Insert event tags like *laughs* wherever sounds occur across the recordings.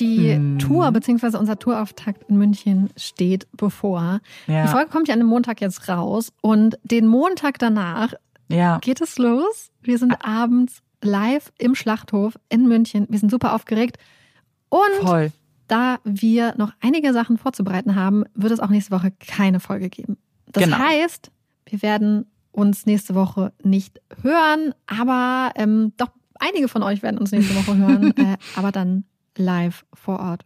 die hm. Tour bzw. unser Tourauftakt in München steht bevor. Ja. Die Folge kommt ja an dem Montag jetzt raus und den Montag danach ja. geht es los. Wir sind ah. abends live im Schlachthof in München. Wir sind super aufgeregt und Voll. da wir noch einige Sachen vorzubereiten haben, wird es auch nächste Woche keine Folge geben. Das genau. heißt, wir werden uns nächste Woche nicht hören, aber ähm, doch einige von euch werden uns nächste Woche hören, *laughs* äh, aber dann live vor Ort.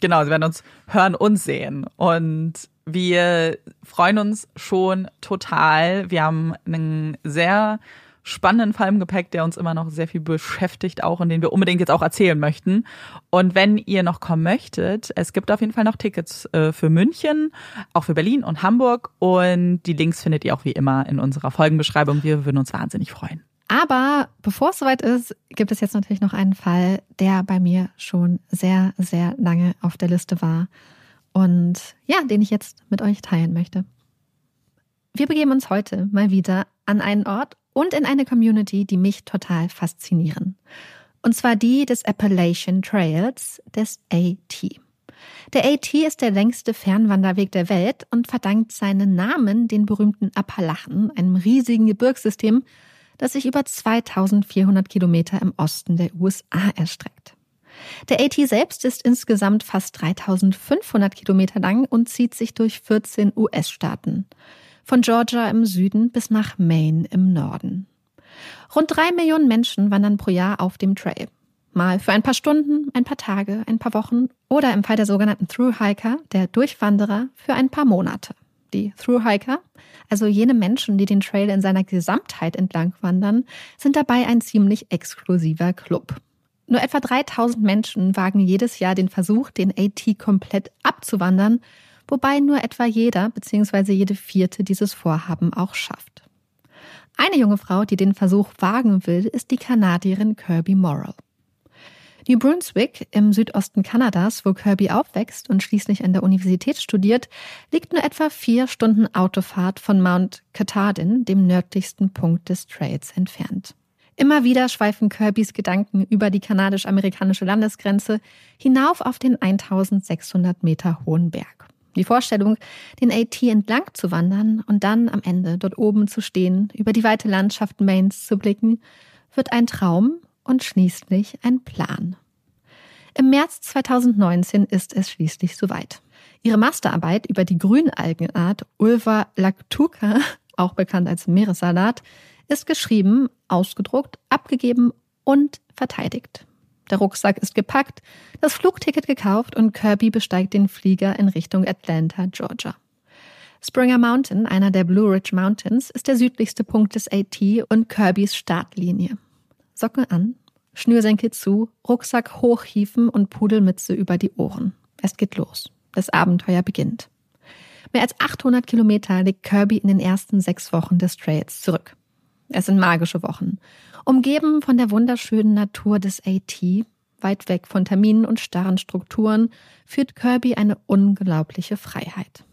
Genau, sie werden uns hören und sehen. Und wir freuen uns schon total. Wir haben einen sehr spannenden Fall im Gepäck, der uns immer noch sehr viel beschäftigt auch und den wir unbedingt jetzt auch erzählen möchten. Und wenn ihr noch kommen möchtet, es gibt auf jeden Fall noch Tickets äh, für München, auch für Berlin und Hamburg und die Links findet ihr auch wie immer in unserer Folgenbeschreibung. Wir würden uns wahnsinnig freuen. Aber bevor es soweit ist, gibt es jetzt natürlich noch einen Fall, der bei mir schon sehr, sehr lange auf der Liste war und ja, den ich jetzt mit euch teilen möchte. Wir begeben uns heute mal wieder an einen Ort und in eine Community, die mich total faszinieren. Und zwar die des Appalachian Trails, des AT. Der AT ist der längste Fernwanderweg der Welt und verdankt seinen Namen den berühmten Appalachen, einem riesigen Gebirgssystem, das sich über 2400 Kilometer im Osten der USA erstreckt. Der AT selbst ist insgesamt fast 3500 Kilometer lang und zieht sich durch 14 US-Staaten. Von Georgia im Süden bis nach Maine im Norden. Rund drei Millionen Menschen wandern pro Jahr auf dem Trail. Mal für ein paar Stunden, ein paar Tage, ein paar Wochen oder im Fall der sogenannten Thru-Hiker, der Durchwanderer, für ein paar Monate. Die Thru-Hiker, also jene Menschen, die den Trail in seiner Gesamtheit entlang wandern, sind dabei ein ziemlich exklusiver Club. Nur etwa 3000 Menschen wagen jedes Jahr den Versuch, den AT komplett abzuwandern, wobei nur etwa jeder bzw. jede vierte dieses Vorhaben auch schafft. Eine junge Frau, die den Versuch wagen will, ist die Kanadierin Kirby Morrill. New Brunswick im Südosten Kanadas, wo Kirby aufwächst und schließlich an der Universität studiert, liegt nur etwa vier Stunden Autofahrt von Mount Katahdin, dem nördlichsten Punkt des Trails, entfernt. Immer wieder schweifen Kirbys Gedanken über die kanadisch-amerikanische Landesgrenze hinauf auf den 1600 Meter hohen Berg. Die Vorstellung, den AT entlang zu wandern und dann am Ende dort oben zu stehen, über die weite Landschaft Maines zu blicken, wird ein Traum und schließlich ein Plan. Im März 2019 ist es schließlich soweit. Ihre Masterarbeit über die Grünalgenart Ulva lactuca, auch bekannt als Meeressalat, ist geschrieben, ausgedruckt, abgegeben und verteidigt. Der Rucksack ist gepackt, das Flugticket gekauft und Kirby besteigt den Flieger in Richtung Atlanta, Georgia. Springer Mountain, einer der Blue Ridge Mountains, ist der südlichste Punkt des AT und Kirbys Startlinie. Socken an, Schnürsenkel zu, Rucksack hochhieven und Pudelmütze über die Ohren. Es geht los. Das Abenteuer beginnt. Mehr als 800 Kilometer liegt Kirby in den ersten sechs Wochen des Trails zurück. Es sind magische Wochen. Umgeben von der wunderschönen Natur des AT, weit weg von Terminen und starren Strukturen, führt Kirby eine unglaubliche Freiheit.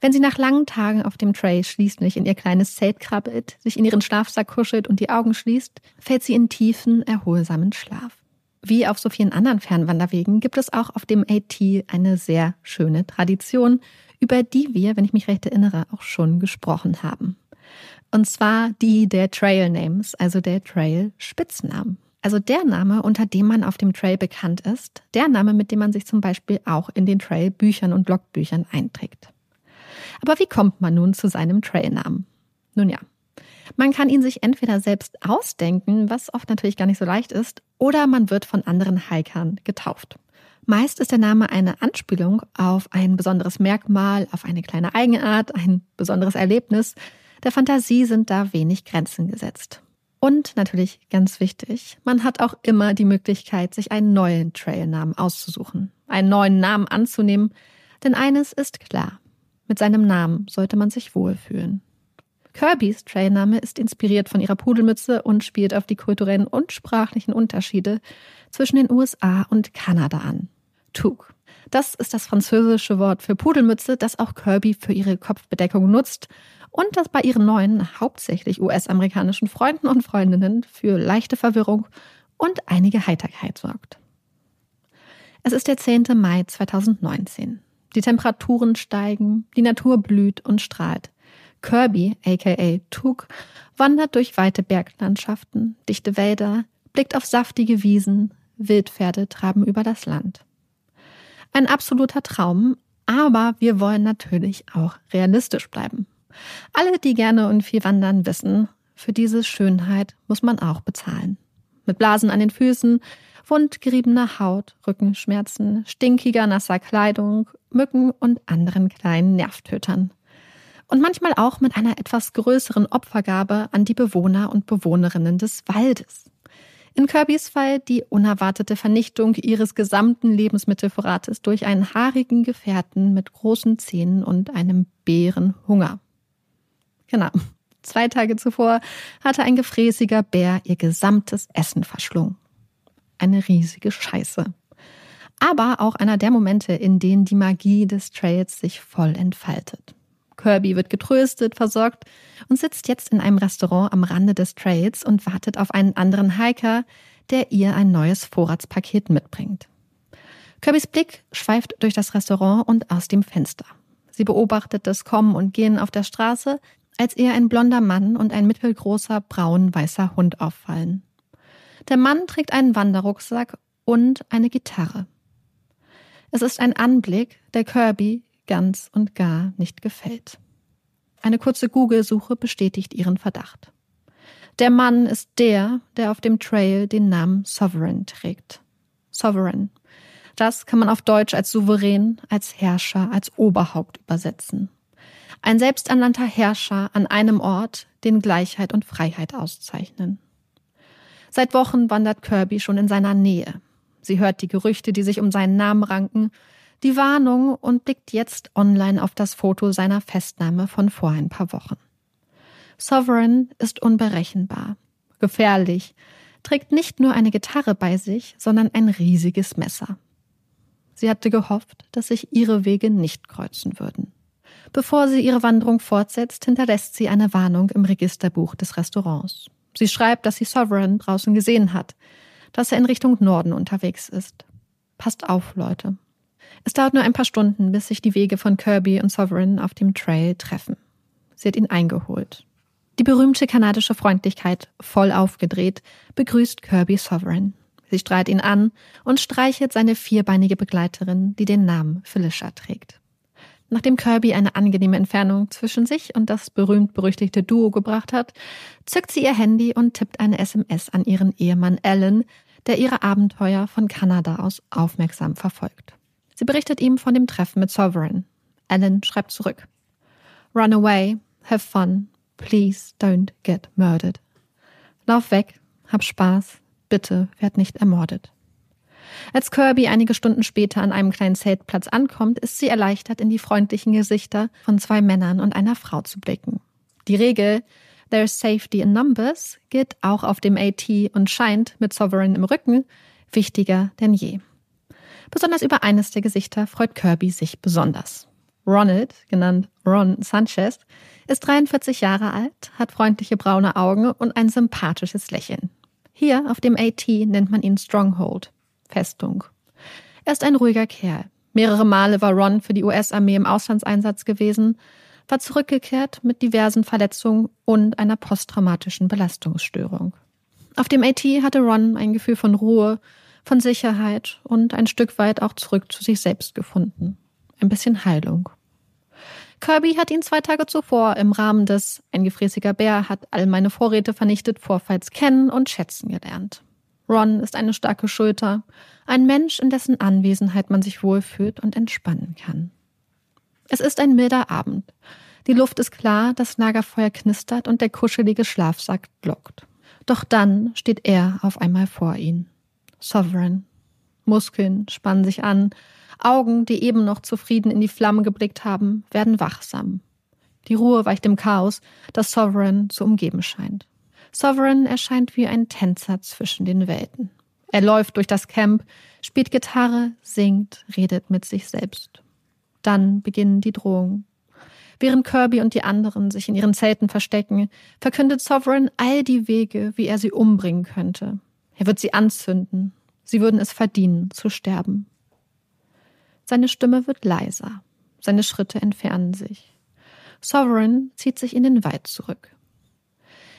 Wenn sie nach langen Tagen auf dem Trail schließlich in ihr kleines Zelt krabbelt, sich in ihren Schlafsack kuschelt und die Augen schließt, fällt sie in tiefen, erholsamen Schlaf. Wie auf so vielen anderen Fernwanderwegen gibt es auch auf dem AT eine sehr schöne Tradition, über die wir, wenn ich mich recht erinnere, auch schon gesprochen haben. Und zwar die der Trail Names, also der Trail Spitznamen. Also der Name, unter dem man auf dem Trail bekannt ist, der Name, mit dem man sich zum Beispiel auch in den Trail Büchern und Logbüchern einträgt. Aber wie kommt man nun zu seinem Trailnamen? Nun ja, man kann ihn sich entweder selbst ausdenken, was oft natürlich gar nicht so leicht ist, oder man wird von anderen Hikern getauft. Meist ist der Name eine Anspielung auf ein besonderes Merkmal, auf eine kleine Eigenart, ein besonderes Erlebnis, der Fantasie sind da wenig Grenzen gesetzt. Und natürlich ganz wichtig, man hat auch immer die Möglichkeit, sich einen neuen Trailnamen auszusuchen, einen neuen Namen anzunehmen, denn eines ist klar, mit seinem Namen sollte man sich wohlfühlen. Kirbys Trailname ist inspiriert von ihrer Pudelmütze und spielt auf die kulturellen und sprachlichen Unterschiede zwischen den USA und Kanada an. Toque. Das ist das französische Wort für Pudelmütze, das auch Kirby für ihre Kopfbedeckung nutzt und das bei ihren neuen, hauptsächlich US-amerikanischen Freunden und Freundinnen für leichte Verwirrung und einige Heiterkeit sorgt. Es ist der 10. Mai 2019. Die Temperaturen steigen, die Natur blüht und strahlt. Kirby, aka Tug, wandert durch weite Berglandschaften, dichte Wälder, blickt auf saftige Wiesen, Wildpferde traben über das Land. Ein absoluter Traum, aber wir wollen natürlich auch realistisch bleiben. Alle, die gerne und viel wandern, wissen, für diese Schönheit muss man auch bezahlen. Mit Blasen an den Füßen, wundgeriebener Haut, Rückenschmerzen, stinkiger, nasser Kleidung, Mücken und anderen kleinen Nervtötern. Und manchmal auch mit einer etwas größeren Opfergabe an die Bewohner und Bewohnerinnen des Waldes. In Kirbys Fall die unerwartete Vernichtung ihres gesamten Lebensmittelvorrates durch einen haarigen Gefährten mit großen Zähnen und einem Bärenhunger. Genau. Zwei Tage zuvor hatte ein gefräßiger Bär ihr gesamtes Essen verschlungen. Eine riesige Scheiße. Aber auch einer der Momente, in denen die Magie des Trails sich voll entfaltet. Kirby wird getröstet, versorgt und sitzt jetzt in einem Restaurant am Rande des Trails und wartet auf einen anderen Hiker, der ihr ein neues Vorratspaket mitbringt. Kirbys Blick schweift durch das Restaurant und aus dem Fenster. Sie beobachtet das Kommen und Gehen auf der Straße, als ihr ein blonder Mann und ein mittelgroßer braun-weißer Hund auffallen. Der Mann trägt einen Wanderrucksack und eine Gitarre. Es ist ein Anblick, der Kirby ganz und gar nicht gefällt. Eine kurze Google-Suche bestätigt ihren Verdacht. Der Mann ist der, der auf dem Trail den Namen Sovereign trägt. Sovereign. Das kann man auf Deutsch als souverän, als Herrscher, als Oberhaupt übersetzen. Ein selbsternannter Herrscher an einem Ort, den Gleichheit und Freiheit auszeichnen. Seit Wochen wandert Kirby schon in seiner Nähe. Sie hört die Gerüchte, die sich um seinen Namen ranken, die Warnung und blickt jetzt online auf das Foto seiner Festnahme von vor ein paar Wochen. Sovereign ist unberechenbar, gefährlich, trägt nicht nur eine Gitarre bei sich, sondern ein riesiges Messer. Sie hatte gehofft, dass sich ihre Wege nicht kreuzen würden. Bevor sie ihre Wanderung fortsetzt, hinterlässt sie eine Warnung im Registerbuch des Restaurants. Sie schreibt, dass sie Sovereign draußen gesehen hat, dass er in Richtung Norden unterwegs ist. Passt auf, Leute. Es dauert nur ein paar Stunden, bis sich die Wege von Kirby und Sovereign auf dem Trail treffen. Sie hat ihn eingeholt. Die berühmte kanadische Freundlichkeit, voll aufgedreht, begrüßt Kirby Sovereign. Sie strahlt ihn an und streichelt seine vierbeinige Begleiterin, die den Namen Felicia trägt. Nachdem Kirby eine angenehme Entfernung zwischen sich und das berühmt-berüchtigte Duo gebracht hat, zückt sie ihr Handy und tippt eine SMS an ihren Ehemann Alan, der ihre Abenteuer von Kanada aus aufmerksam verfolgt. Sie berichtet ihm von dem Treffen mit Sovereign. Alan schreibt zurück. Run away, have fun, please don't get murdered. Lauf weg, hab Spaß, bitte werd nicht ermordet. Als Kirby einige Stunden später an einem kleinen Zeltplatz ankommt, ist sie erleichtert, in die freundlichen Gesichter von zwei Männern und einer Frau zu blicken. Die Regel There's safety in numbers gilt auch auf dem AT und scheint mit Sovereign im Rücken wichtiger denn je. Besonders über eines der Gesichter freut Kirby sich besonders. Ronald, genannt Ron Sanchez, ist 43 Jahre alt, hat freundliche braune Augen und ein sympathisches Lächeln. Hier auf dem AT nennt man ihn Stronghold, Festung. Er ist ein ruhiger Kerl. Mehrere Male war Ron für die US-Armee im Auslandseinsatz gewesen, war zurückgekehrt mit diversen Verletzungen und einer posttraumatischen Belastungsstörung. Auf dem AT hatte Ron ein Gefühl von Ruhe, von Sicherheit und ein Stück weit auch zurück zu sich selbst gefunden. Ein bisschen Heilung. Kirby hat ihn zwei Tage zuvor im Rahmen des Ein gefräßiger Bär hat all meine Vorräte vernichtet Vorfalls kennen und schätzen gelernt. Ron ist eine starke Schulter, ein Mensch, in dessen Anwesenheit man sich wohlfühlt und entspannen kann. Es ist ein milder Abend. Die Luft ist klar, das Lagerfeuer knistert und der kuschelige Schlafsack glockt. Doch dann steht er auf einmal vor ihn. Sovereign. Muskeln spannen sich an, Augen, die eben noch zufrieden in die Flammen geblickt haben, werden wachsam. Die Ruhe weicht dem Chaos, das Sovereign zu umgeben scheint. Sovereign erscheint wie ein Tänzer zwischen den Welten. Er läuft durch das Camp, spielt Gitarre, singt, redet mit sich selbst. Dann beginnen die Drohungen. Während Kirby und die anderen sich in ihren Zelten verstecken, verkündet Sovereign all die Wege, wie er sie umbringen könnte. Er wird sie anzünden. Sie würden es verdienen, zu sterben. Seine Stimme wird leiser. Seine Schritte entfernen sich. Sovereign zieht sich in den Wald zurück.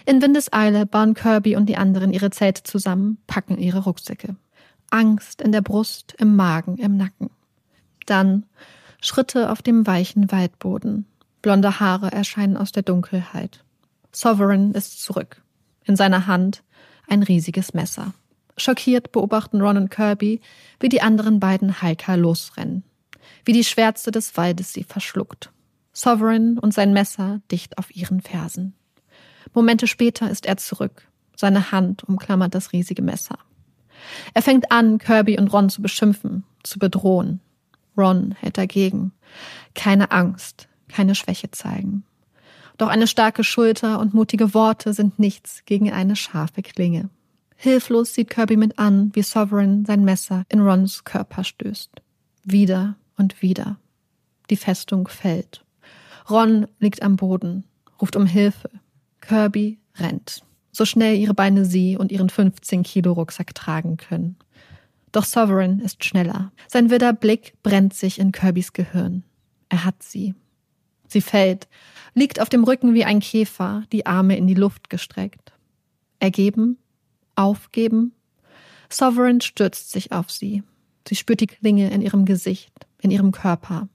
In Windeseile bauen Kirby und die anderen ihre Zelte zusammen, packen ihre Rucksäcke. Angst in der Brust, im Magen, im Nacken. Dann Schritte auf dem weichen Waldboden. Blonde Haare erscheinen aus der Dunkelheit. Sovereign ist zurück. In seiner Hand ein riesiges Messer. Schockiert beobachten Ron und Kirby, wie die anderen beiden Hiker losrennen. Wie die Schwärze des Waldes sie verschluckt. Sovereign und sein Messer dicht auf ihren Fersen. Momente später ist er zurück. Seine Hand umklammert das riesige Messer. Er fängt an, Kirby und Ron zu beschimpfen, zu bedrohen. Ron hält dagegen. Keine Angst, keine Schwäche zeigen. Doch eine starke Schulter und mutige Worte sind nichts gegen eine scharfe Klinge. Hilflos sieht Kirby mit an, wie Sovereign sein Messer in Rons Körper stößt. Wieder und wieder. Die Festung fällt. Ron liegt am Boden, ruft um Hilfe. Kirby rennt. so schnell ihre Beine sie und ihren 15 Kilo Rucksack tragen können. Doch Sovereign ist schneller. Sein wilder Blick brennt sich in Kirbys Gehirn. Er hat sie. Sie fällt, liegt auf dem Rücken wie ein Käfer, die Arme in die Luft gestreckt. Ergeben, aufgeben. Sovereign stürzt sich auf sie. Sie spürt die Klinge in ihrem Gesicht, in ihrem Körper.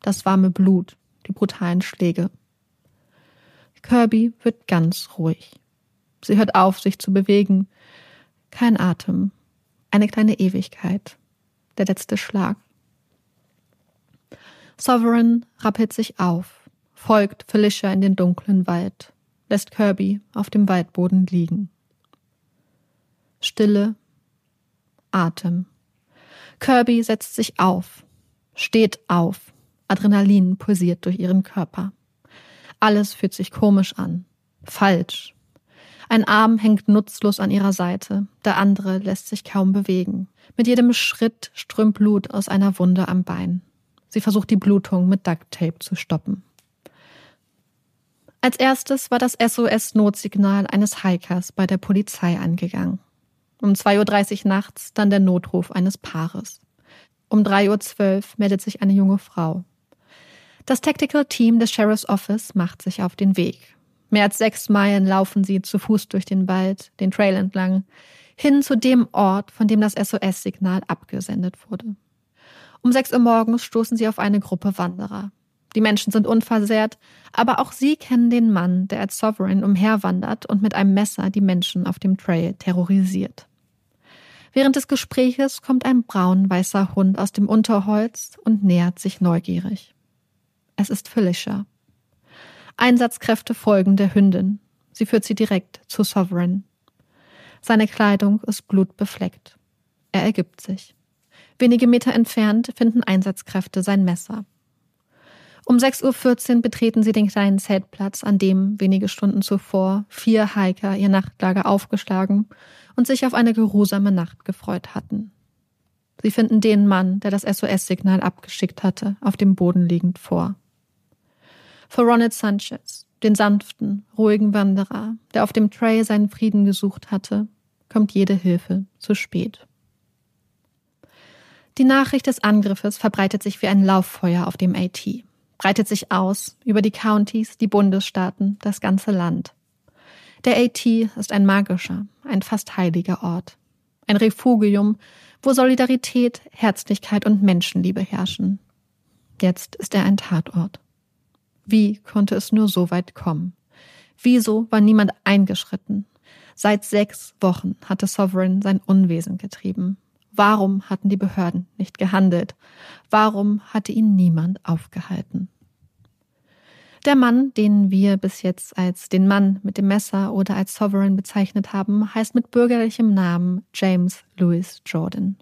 Das warme Blut, die brutalen Schläge. Kirby wird ganz ruhig. Sie hört auf, sich zu bewegen. Kein Atem. Eine kleine Ewigkeit. Der letzte Schlag. Sovereign rappelt sich auf, folgt Felicia in den dunklen Wald, lässt Kirby auf dem Waldboden liegen. Stille, Atem. Kirby setzt sich auf, steht auf, Adrenalin pulsiert durch ihren Körper. Alles fühlt sich komisch an, falsch. Ein Arm hängt nutzlos an ihrer Seite, der andere lässt sich kaum bewegen. Mit jedem Schritt strömt Blut aus einer Wunde am Bein. Sie versucht die Blutung mit Ducktape zu stoppen. Als erstes war das SOS-Notsignal eines Hikers bei der Polizei angegangen. Um 2.30 Uhr nachts dann der Notruf eines Paares. Um 3.12 Uhr meldet sich eine junge Frau. Das Tactical Team des Sheriff's Office macht sich auf den Weg. Mehr als sechs Meilen laufen sie zu Fuß durch den Wald, den Trail entlang, hin zu dem Ort, von dem das SOS-Signal abgesendet wurde. Um sechs Uhr morgens stoßen sie auf eine Gruppe Wanderer. Die Menschen sind unversehrt, aber auch sie kennen den Mann, der als Sovereign umherwandert und mit einem Messer die Menschen auf dem Trail terrorisiert. Während des Gespräches kommt ein braun-weißer Hund aus dem Unterholz und nähert sich neugierig. Es ist Felicia. Einsatzkräfte folgen der Hündin. Sie führt sie direkt zu Sovereign. Seine Kleidung ist blutbefleckt. Er ergibt sich. Wenige Meter entfernt finden Einsatzkräfte sein Messer. Um 6.14 Uhr betreten sie den kleinen Zeltplatz, an dem wenige Stunden zuvor vier Hiker ihr Nachtlager aufgeschlagen und sich auf eine geruhsame Nacht gefreut hatten. Sie finden den Mann, der das SOS-Signal abgeschickt hatte, auf dem Boden liegend vor. Für Ronald Sanchez, den sanften, ruhigen Wanderer, der auf dem Trail seinen Frieden gesucht hatte, kommt jede Hilfe zu spät. Die Nachricht des Angriffes verbreitet sich wie ein Lauffeuer auf dem AT, breitet sich aus über die Countys, die Bundesstaaten, das ganze Land. Der AT ist ein magischer, ein fast heiliger Ort. Ein Refugium, wo Solidarität, Herzlichkeit und Menschenliebe herrschen. Jetzt ist er ein Tatort. Wie konnte es nur so weit kommen? Wieso war niemand eingeschritten? Seit sechs Wochen hatte Sovereign sein Unwesen getrieben. Warum hatten die Behörden nicht gehandelt? Warum hatte ihn niemand aufgehalten? Der Mann, den wir bis jetzt als den Mann mit dem Messer oder als Sovereign bezeichnet haben, heißt mit bürgerlichem Namen James Louis Jordan.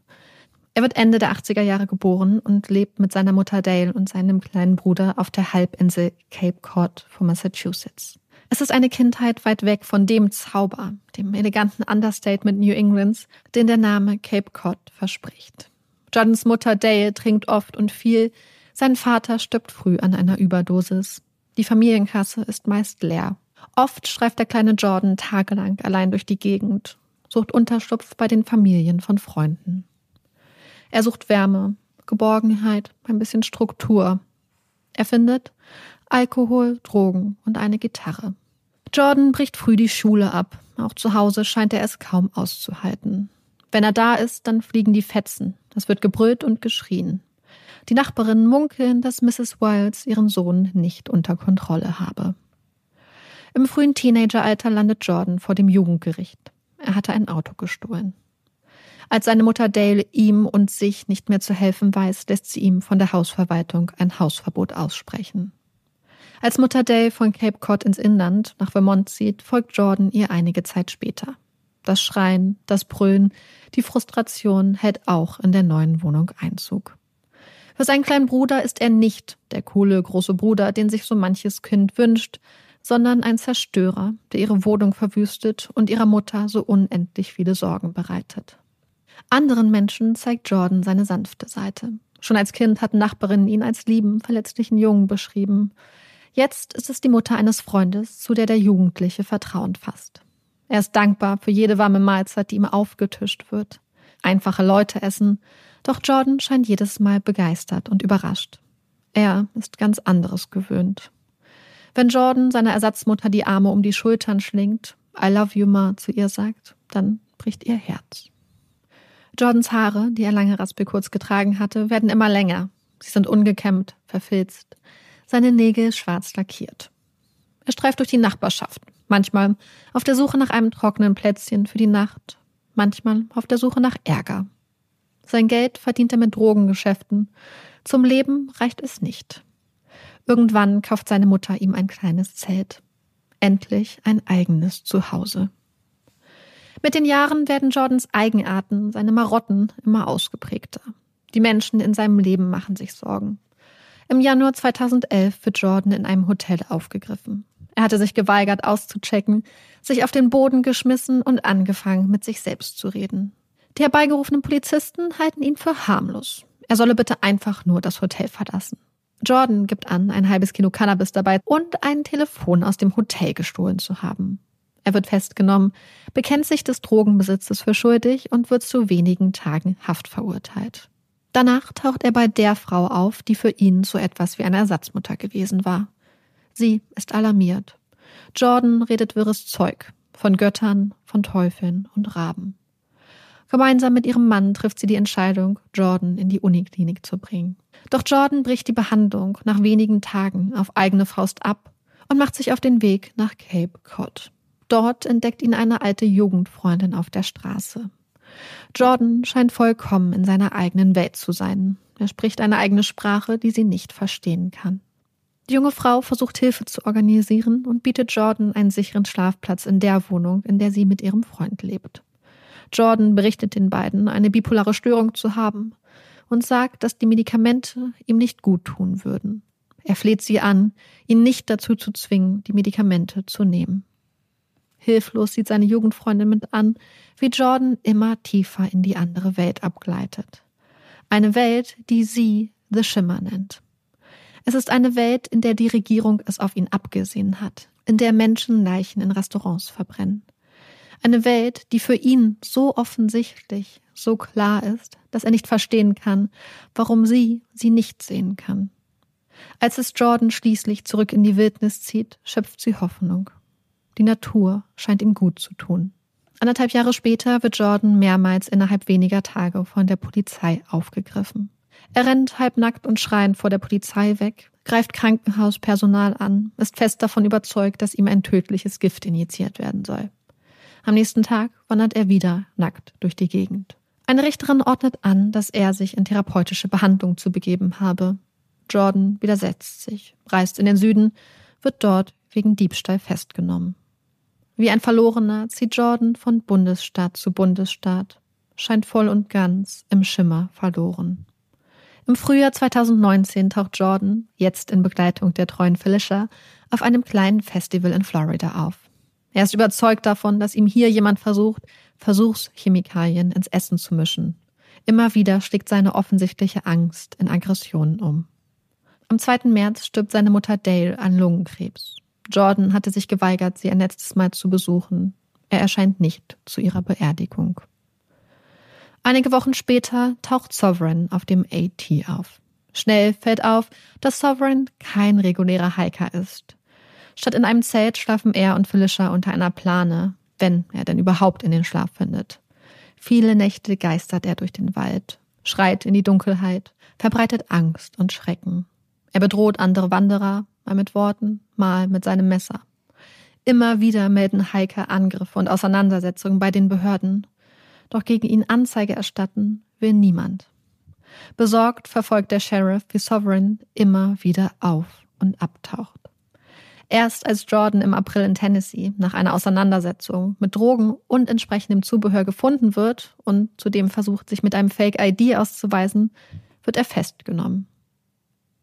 Er wird Ende der 80er Jahre geboren und lebt mit seiner Mutter Dale und seinem kleinen Bruder auf der Halbinsel Cape Cod von Massachusetts. Es ist eine Kindheit weit weg von dem Zauber, dem eleganten Understatement New Englands, den der Name Cape Cod verspricht. Jordans Mutter Dale trinkt oft und viel, sein Vater stirbt früh an einer Überdosis. Die Familienkasse ist meist leer. Oft streift der kleine Jordan tagelang allein durch die Gegend, sucht Unterschlupf bei den Familien von Freunden. Er sucht Wärme, Geborgenheit, ein bisschen Struktur. Er findet Alkohol, Drogen und eine Gitarre. Jordan bricht früh die Schule ab. Auch zu Hause scheint er es kaum auszuhalten. Wenn er da ist, dann fliegen die Fetzen. Es wird gebrüllt und geschrien. Die Nachbarinnen munkeln, dass Mrs. Wiles ihren Sohn nicht unter Kontrolle habe. Im frühen Teenageralter landet Jordan vor dem Jugendgericht. Er hatte ein Auto gestohlen. Als seine Mutter Dale ihm und sich nicht mehr zu helfen weiß, lässt sie ihm von der Hausverwaltung ein Hausverbot aussprechen. Als Mutter Dale von Cape Cod ins Inland nach Vermont zieht, folgt Jordan ihr einige Zeit später. Das Schreien, das Brüllen, die Frustration hält auch in der neuen Wohnung Einzug. Für seinen kleinen Bruder ist er nicht der coole große Bruder, den sich so manches Kind wünscht, sondern ein Zerstörer, der ihre Wohnung verwüstet und ihrer Mutter so unendlich viele Sorgen bereitet. Anderen Menschen zeigt Jordan seine sanfte Seite. Schon als Kind hatten Nachbarinnen ihn als lieben, verletzlichen Jungen beschrieben. Jetzt ist es die Mutter eines Freundes, zu der der Jugendliche Vertrauen fasst. Er ist dankbar für jede warme Mahlzeit, die ihm aufgetischt wird. Einfache Leute essen, doch Jordan scheint jedes Mal begeistert und überrascht. Er ist ganz anderes gewöhnt. Wenn Jordan seiner Ersatzmutter die Arme um die Schultern schlingt, I love you, Ma, zu ihr sagt, dann bricht ihr Herz. Jordans Haare, die er lange Raspel kurz getragen hatte, werden immer länger. Sie sind ungekämmt, verfilzt. Seine Nägel schwarz lackiert. Er streift durch die Nachbarschaft, manchmal auf der Suche nach einem trockenen Plätzchen für die Nacht, manchmal auf der Suche nach Ärger. Sein Geld verdient er mit Drogengeschäften. Zum Leben reicht es nicht. Irgendwann kauft seine Mutter ihm ein kleines Zelt. Endlich ein eigenes Zuhause. Mit den Jahren werden Jordans Eigenarten, seine Marotten immer ausgeprägter. Die Menschen in seinem Leben machen sich Sorgen. Im Januar 2011 wird Jordan in einem Hotel aufgegriffen. Er hatte sich geweigert auszuchecken, sich auf den Boden geschmissen und angefangen, mit sich selbst zu reden. Die herbeigerufenen Polizisten halten ihn für harmlos. Er solle bitte einfach nur das Hotel verlassen. Jordan gibt an, ein halbes Kilo Cannabis dabei und ein Telefon aus dem Hotel gestohlen zu haben. Er wird festgenommen, bekennt sich des Drogenbesitzes für schuldig und wird zu wenigen Tagen Haft verurteilt. Danach taucht er bei der Frau auf, die für ihn so etwas wie eine Ersatzmutter gewesen war. Sie ist alarmiert. Jordan redet wirres Zeug von Göttern, von Teufeln und Raben. Gemeinsam mit ihrem Mann trifft sie die Entscheidung, Jordan in die Uniklinik zu bringen. Doch Jordan bricht die Behandlung nach wenigen Tagen auf eigene Faust ab und macht sich auf den Weg nach Cape Cod. Dort entdeckt ihn eine alte Jugendfreundin auf der Straße. Jordan scheint vollkommen in seiner eigenen Welt zu sein. Er spricht eine eigene Sprache, die sie nicht verstehen kann. Die junge Frau versucht Hilfe zu organisieren und bietet Jordan einen sicheren Schlafplatz in der Wohnung, in der sie mit ihrem Freund lebt. Jordan berichtet den beiden, eine bipolare Störung zu haben und sagt, dass die Medikamente ihm nicht gut tun würden. Er fleht sie an, ihn nicht dazu zu zwingen, die Medikamente zu nehmen. Hilflos sieht seine Jugendfreundin mit an, wie Jordan immer tiefer in die andere Welt abgleitet. Eine Welt, die sie The Shimmer nennt. Es ist eine Welt, in der die Regierung es auf ihn abgesehen hat, in der Menschen Leichen in Restaurants verbrennen. Eine Welt, die für ihn so offensichtlich, so klar ist, dass er nicht verstehen kann, warum sie sie nicht sehen kann. Als es Jordan schließlich zurück in die Wildnis zieht, schöpft sie Hoffnung. Die Natur scheint ihm gut zu tun. Anderthalb Jahre später wird Jordan mehrmals innerhalb weniger Tage von der Polizei aufgegriffen. Er rennt halbnackt und schreiend vor der Polizei weg, greift Krankenhauspersonal an, ist fest davon überzeugt, dass ihm ein tödliches Gift injiziert werden soll. Am nächsten Tag wandert er wieder nackt durch die Gegend. Eine Richterin ordnet an, dass er sich in therapeutische Behandlung zu begeben habe. Jordan widersetzt sich, reist in den Süden, wird dort wegen Diebstahl festgenommen. Wie ein Verlorener zieht Jordan von Bundesstaat zu Bundesstaat, scheint voll und ganz im Schimmer verloren. Im Frühjahr 2019 taucht Jordan, jetzt in Begleitung der treuen Felicia, auf einem kleinen Festival in Florida auf. Er ist überzeugt davon, dass ihm hier jemand versucht, Versuchschemikalien ins Essen zu mischen. Immer wieder schlägt seine offensichtliche Angst in Aggressionen um. Am 2. März stirbt seine Mutter Dale an Lungenkrebs. Jordan hatte sich geweigert, sie ein letztes Mal zu besuchen. Er erscheint nicht zu ihrer Beerdigung. Einige Wochen später taucht Sovereign auf dem AT auf. Schnell fällt auf, dass Sovereign kein regulärer Hiker ist. Statt in einem Zelt schlafen er und Felicia unter einer Plane, wenn er denn überhaupt in den Schlaf findet. Viele Nächte geistert er durch den Wald, schreit in die Dunkelheit, verbreitet Angst und Schrecken. Er bedroht andere Wanderer, mal mit Worten, mal mit seinem Messer. Immer wieder melden Hiker Angriffe und Auseinandersetzungen bei den Behörden. Doch gegen ihn Anzeige erstatten will niemand. Besorgt verfolgt der Sheriff, wie Sovereign immer wieder auf und abtaucht. Erst als Jordan im April in Tennessee nach einer Auseinandersetzung mit Drogen und entsprechendem Zubehör gefunden wird und zudem versucht, sich mit einem Fake-ID auszuweisen, wird er festgenommen.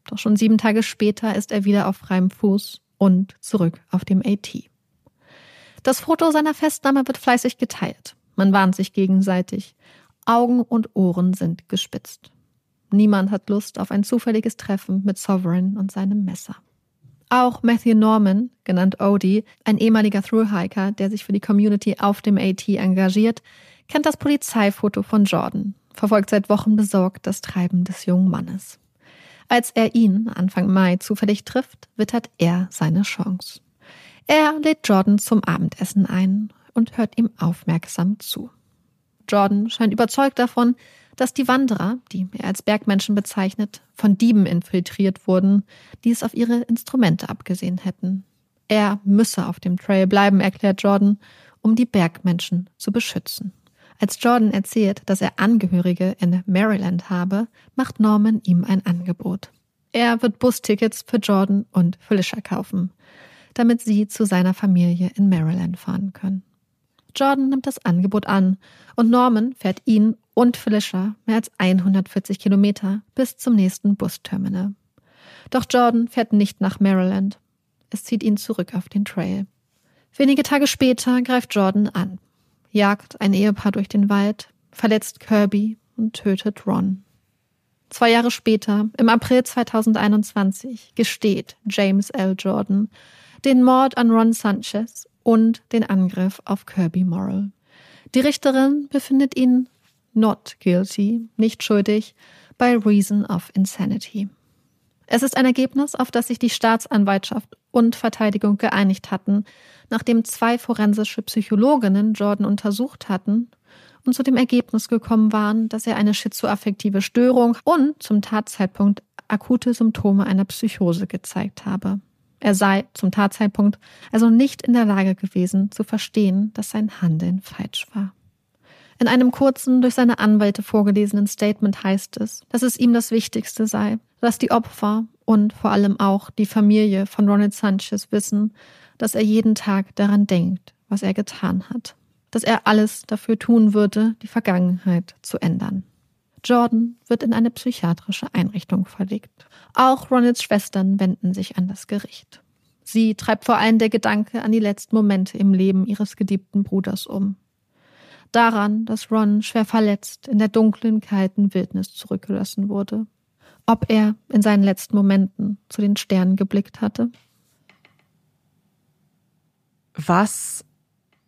Doch schon sieben Tage später ist er wieder auf freiem Fuß und zurück auf dem AT. Das Foto seiner Festnahme wird fleißig geteilt. Man warnt sich gegenseitig. Augen und Ohren sind gespitzt. Niemand hat Lust auf ein zufälliges Treffen mit Sovereign und seinem Messer. Auch Matthew Norman, genannt Odie, ein ehemaliger Thru-Hiker, der sich für die Community auf dem AT engagiert, kennt das Polizeifoto von Jordan, verfolgt seit Wochen besorgt das Treiben des jungen Mannes. Als er ihn Anfang Mai zufällig trifft, wittert er seine Chance. Er lädt Jordan zum Abendessen ein und hört ihm aufmerksam zu. Jordan scheint überzeugt davon, dass die Wanderer, die er als Bergmenschen bezeichnet, von Dieben infiltriert wurden, die es auf ihre Instrumente abgesehen hätten. Er müsse auf dem Trail bleiben, erklärt Jordan, um die Bergmenschen zu beschützen. Als Jordan erzählt, dass er Angehörige in Maryland habe, macht Norman ihm ein Angebot. Er wird Bustickets für Jordan und Felicia kaufen, damit sie zu seiner Familie in Maryland fahren können. Jordan nimmt das Angebot an und Norman fährt ihn und Felicia mehr als 140 Kilometer bis zum nächsten Busterminal. Doch Jordan fährt nicht nach Maryland. Es zieht ihn zurück auf den Trail. Wenige Tage später greift Jordan an, jagt ein Ehepaar durch den Wald, verletzt Kirby und tötet Ron. Zwei Jahre später, im April 2021, gesteht James L. Jordan den Mord an Ron Sanchez und den Angriff auf Kirby Morrill. Die Richterin befindet ihn not guilty, nicht schuldig, by reason of insanity. Es ist ein Ergebnis, auf das sich die Staatsanwaltschaft und Verteidigung geeinigt hatten, nachdem zwei forensische Psychologinnen Jordan untersucht hatten und zu dem Ergebnis gekommen waren, dass er eine schizoaffektive Störung und zum Tatzeitpunkt akute Symptome einer Psychose gezeigt habe. Er sei zum Tatzeitpunkt also nicht in der Lage gewesen zu verstehen, dass sein Handeln falsch war. In einem kurzen, durch seine Anwälte vorgelesenen Statement heißt es, dass es ihm das Wichtigste sei, dass die Opfer und vor allem auch die Familie von Ronald Sanchez wissen, dass er jeden Tag daran denkt, was er getan hat, dass er alles dafür tun würde, die Vergangenheit zu ändern. Jordan wird in eine psychiatrische Einrichtung verlegt. Auch Ronalds Schwestern wenden sich an das Gericht. Sie treibt vor allem der Gedanke an die letzten Momente im Leben ihres geliebten Bruders um. Daran, dass Ron schwer verletzt in der dunklen, kalten Wildnis zurückgelassen wurde. Ob er in seinen letzten Momenten zu den Sternen geblickt hatte. Was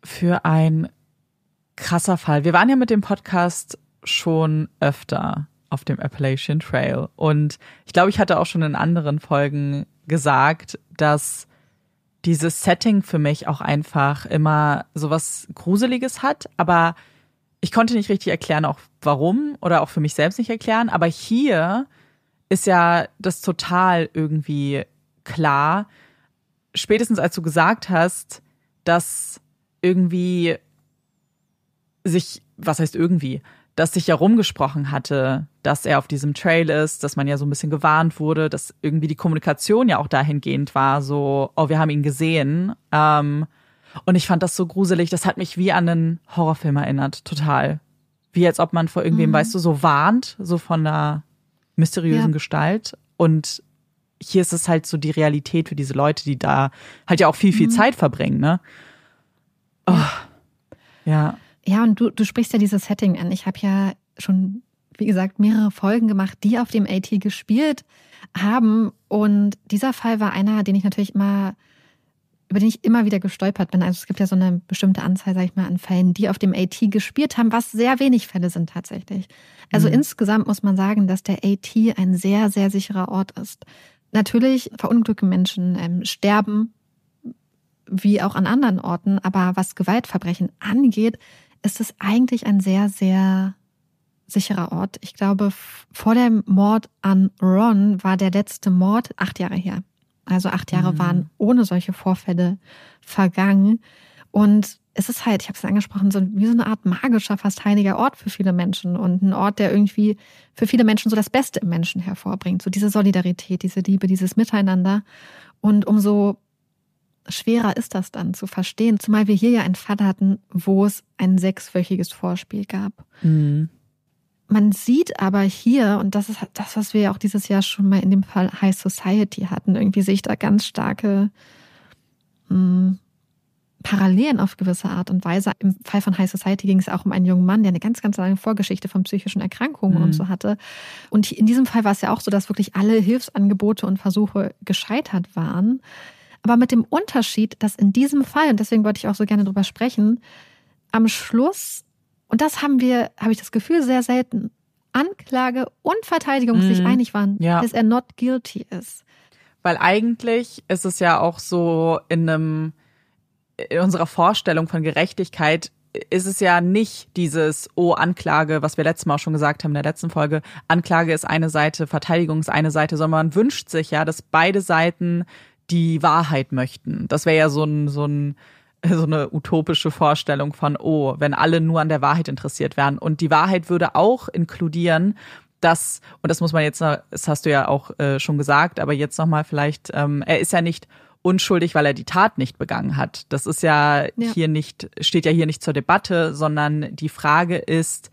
für ein krasser Fall. Wir waren ja mit dem Podcast schon öfter auf dem Appalachian Trail. Und ich glaube, ich hatte auch schon in anderen Folgen gesagt, dass dieses Setting für mich auch einfach immer sowas Gruseliges hat, aber ich konnte nicht richtig erklären, auch warum oder auch für mich selbst nicht erklären. Aber hier ist ja das total irgendwie klar. Spätestens als du gesagt hast, dass irgendwie sich, was heißt irgendwie, dass sich ja rumgesprochen hatte, dass er auf diesem Trail ist, dass man ja so ein bisschen gewarnt wurde, dass irgendwie die Kommunikation ja auch dahingehend war, so, oh, wir haben ihn gesehen. Ähm, und ich fand das so gruselig, das hat mich wie an einen Horrorfilm erinnert, total. Wie als ob man vor irgendwem, mhm. weißt du, so warnt, so von einer mysteriösen ja. Gestalt. Und hier ist es halt so die Realität für diese Leute, die da halt ja auch viel, viel mhm. Zeit verbringen, ne? Oh, ja. Ja, und du, du sprichst ja dieses Setting an. Ich habe ja schon, wie gesagt, mehrere Folgen gemacht, die auf dem AT gespielt haben. Und dieser Fall war einer, den ich natürlich immer, über den ich immer wieder gestolpert bin. Also es gibt ja so eine bestimmte Anzahl, sag ich mal, an Fällen, die auf dem AT gespielt haben, was sehr wenig Fälle sind tatsächlich. Also mhm. insgesamt muss man sagen, dass der AT ein sehr, sehr sicherer Ort ist. Natürlich verunglückte Menschen ähm, sterben, wie auch an anderen Orten, aber was Gewaltverbrechen angeht, ist es eigentlich ein sehr, sehr sicherer Ort. Ich glaube, vor dem Mord an Ron war der letzte Mord acht Jahre her. Also acht Jahre mhm. waren ohne solche Vorfälle vergangen. Und es ist halt, ich habe es angesprochen, so wie so eine Art magischer, fast heiliger Ort für viele Menschen und ein Ort, der irgendwie für viele Menschen so das Beste im Menschen hervorbringt. So diese Solidarität, diese Liebe, dieses Miteinander. Und umso schwerer ist das dann zu verstehen, zumal wir hier ja einen Fall hatten, wo es ein sechswöchiges Vorspiel gab. Mhm. Man sieht aber hier, und das ist das, was wir ja auch dieses Jahr schon mal in dem Fall High Society hatten, irgendwie sehe ich da ganz starke, mh, hm, Parallelen auf gewisse Art und Weise. Im Fall von High Society ging es auch um einen jungen Mann, der eine ganz, ganz lange Vorgeschichte von psychischen Erkrankungen mhm. und so hatte. Und in diesem Fall war es ja auch so, dass wirklich alle Hilfsangebote und Versuche gescheitert waren. Aber mit dem Unterschied, dass in diesem Fall, und deswegen wollte ich auch so gerne drüber sprechen, am Schluss, und das haben wir, habe ich das Gefühl, sehr selten, Anklage und Verteidigung mhm. sich einig waren, ja. dass er not guilty ist. Weil eigentlich ist es ja auch so in einem, in unserer Vorstellung von Gerechtigkeit ist es ja nicht dieses, oh, Anklage, was wir letztes Mal auch schon gesagt haben in der letzten Folge, Anklage ist eine Seite, Verteidigung ist eine Seite, sondern man wünscht sich ja, dass beide Seiten die Wahrheit möchten. Das wäre ja so ein, so ein, *laughs* so eine utopische Vorstellung von, oh, wenn alle nur an der Wahrheit interessiert wären. Und die Wahrheit würde auch inkludieren, dass, und das muss man jetzt, das hast du ja auch äh, schon gesagt, aber jetzt nochmal vielleicht, ähm, er ist ja nicht unschuldig, weil er die Tat nicht begangen hat. Das ist ja, ja, hier nicht, steht ja hier nicht zur Debatte, sondern die Frage ist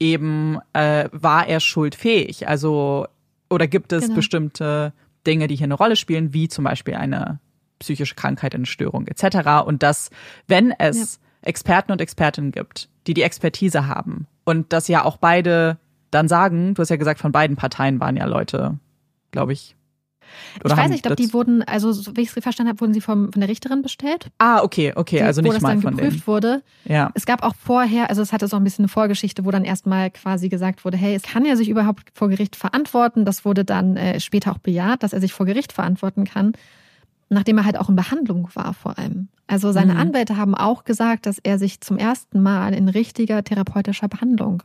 eben, äh, war er schuldfähig? Also, oder gibt es genau. bestimmte Dinge, die hier eine Rolle spielen, wie zum Beispiel eine psychische Krankheit, eine Störung etc. Und dass, wenn es ja. Experten und Expertinnen gibt, die die Expertise haben und dass ja auch beide dann sagen, du hast ja gesagt, von beiden Parteien waren ja Leute, glaube ich, oder ich weiß nicht, ich glaube, die wurden, also so wie ich es verstanden habe, wurden sie vom, von der Richterin bestellt. Ah, okay, okay, also nicht mal von denen. Wo das dann geprüft wurde. Ja. Es gab auch vorher, also es hatte so ein bisschen eine Vorgeschichte, wo dann erstmal quasi gesagt wurde, hey, es kann er sich überhaupt vor Gericht verantworten. Das wurde dann äh, später auch bejaht, dass er sich vor Gericht verantworten kann, nachdem er halt auch in Behandlung war vor allem. Also seine mhm. Anwälte haben auch gesagt, dass er sich zum ersten Mal in richtiger therapeutischer Behandlung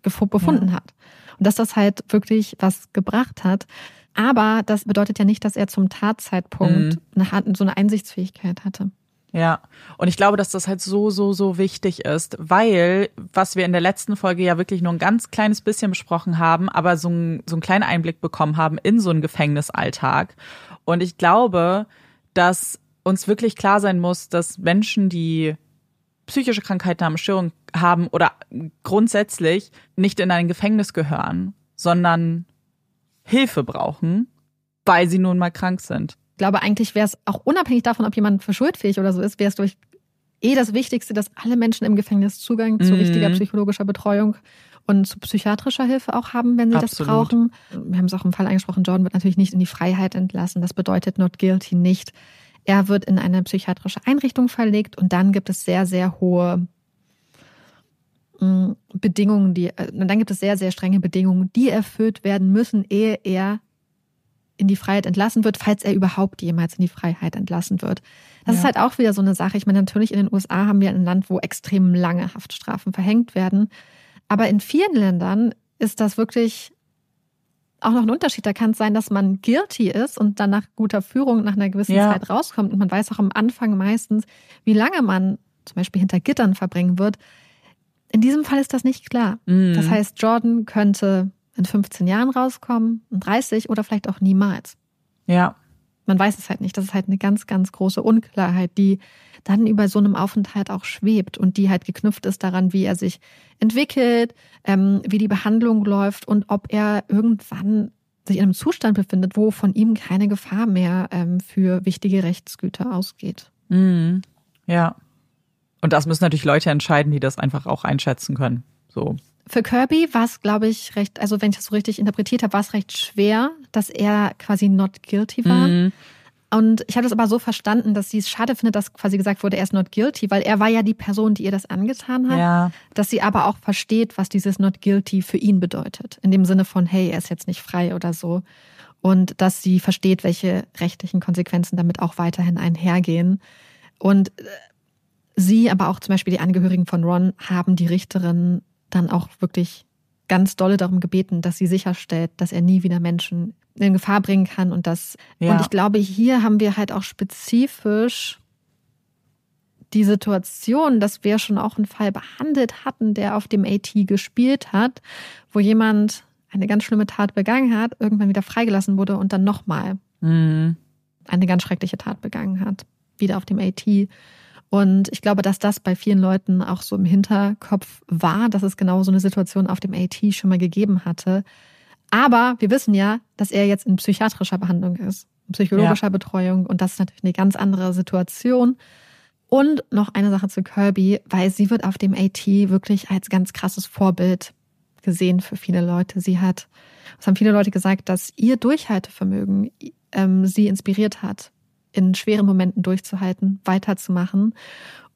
befunden ja. hat. Und dass das halt wirklich was gebracht hat. Aber das bedeutet ja nicht, dass er zum Tatzeitpunkt mhm. eine, so eine Einsichtsfähigkeit hatte. Ja, und ich glaube, dass das halt so, so, so wichtig ist, weil, was wir in der letzten Folge ja wirklich nur ein ganz kleines bisschen besprochen haben, aber so, ein, so einen kleinen Einblick bekommen haben in so einen Gefängnisalltag. Und ich glaube, dass uns wirklich klar sein muss, dass Menschen, die psychische Krankheiten haben, Störungen haben oder grundsätzlich nicht in ein Gefängnis gehören, sondern Hilfe brauchen, weil sie nun mal krank sind. Ich glaube, eigentlich wäre es auch unabhängig davon, ob jemand für schuldfähig oder so ist, wäre es durch eh das Wichtigste, dass alle Menschen im Gefängnis Zugang mhm. zu richtiger psychologischer Betreuung und zu psychiatrischer Hilfe auch haben, wenn sie Absolut. das brauchen. Wir haben es auch im Fall angesprochen, Jordan wird natürlich nicht in die Freiheit entlassen. Das bedeutet not guilty nicht. Er wird in eine psychiatrische Einrichtung verlegt und dann gibt es sehr, sehr hohe Bedingungen, die, äh, dann gibt es sehr, sehr strenge Bedingungen, die erfüllt werden müssen, ehe er in die Freiheit entlassen wird, falls er überhaupt jemals in die Freiheit entlassen wird. Das ja. ist halt auch wieder so eine Sache. Ich meine, natürlich in den USA haben wir ein Land, wo extrem lange Haftstrafen verhängt werden. Aber in vielen Ländern ist das wirklich auch noch ein Unterschied. Da kann es sein, dass man guilty ist und dann nach guter Führung nach einer gewissen ja. Zeit rauskommt. Und man weiß auch am Anfang meistens, wie lange man zum Beispiel hinter Gittern verbringen wird. In diesem Fall ist das nicht klar. Mhm. Das heißt, Jordan könnte in 15 Jahren rauskommen, in 30 oder vielleicht auch niemals. Ja. Man weiß es halt nicht. Das ist halt eine ganz, ganz große Unklarheit, die dann über so einem Aufenthalt auch schwebt und die halt geknüpft ist daran, wie er sich entwickelt, ähm, wie die Behandlung läuft und ob er irgendwann sich in einem Zustand befindet, wo von ihm keine Gefahr mehr ähm, für wichtige Rechtsgüter ausgeht. Mhm. Ja. Und das müssen natürlich Leute entscheiden, die das einfach auch einschätzen können. So. Für Kirby war es, glaube ich, recht, also wenn ich das so richtig interpretiert habe, war es recht schwer, dass er quasi not guilty war. Mhm. Und ich habe das aber so verstanden, dass sie es schade findet, dass quasi gesagt wurde, er ist not guilty, weil er war ja die Person, die ihr das angetan hat. Ja. Dass sie aber auch versteht, was dieses not guilty für ihn bedeutet. In dem Sinne von, hey, er ist jetzt nicht frei oder so. Und dass sie versteht, welche rechtlichen Konsequenzen damit auch weiterhin einhergehen. Und äh, Sie, aber auch zum Beispiel die Angehörigen von Ron haben die Richterin dann auch wirklich ganz dolle darum gebeten, dass sie sicherstellt, dass er nie wieder Menschen in Gefahr bringen kann und das. Ja. Und ich glaube, hier haben wir halt auch spezifisch die Situation, dass wir schon auch einen Fall behandelt hatten, der auf dem AT gespielt hat, wo jemand eine ganz schlimme Tat begangen hat, irgendwann wieder freigelassen wurde und dann nochmal mhm. eine ganz schreckliche Tat begangen hat, wieder auf dem AT. Und ich glaube, dass das bei vielen Leuten auch so im Hinterkopf war, dass es genau so eine Situation auf dem AT schon mal gegeben hatte. Aber wir wissen ja, dass er jetzt in psychiatrischer Behandlung ist, in psychologischer ja. Betreuung. Und das ist natürlich eine ganz andere Situation. Und noch eine Sache zu Kirby, weil sie wird auf dem AT wirklich als ganz krasses Vorbild gesehen für viele Leute. Sie hat, es haben viele Leute gesagt, dass ihr Durchhaltevermögen ähm, sie inspiriert hat, in schweren Momenten durchzuhalten, weiterzumachen.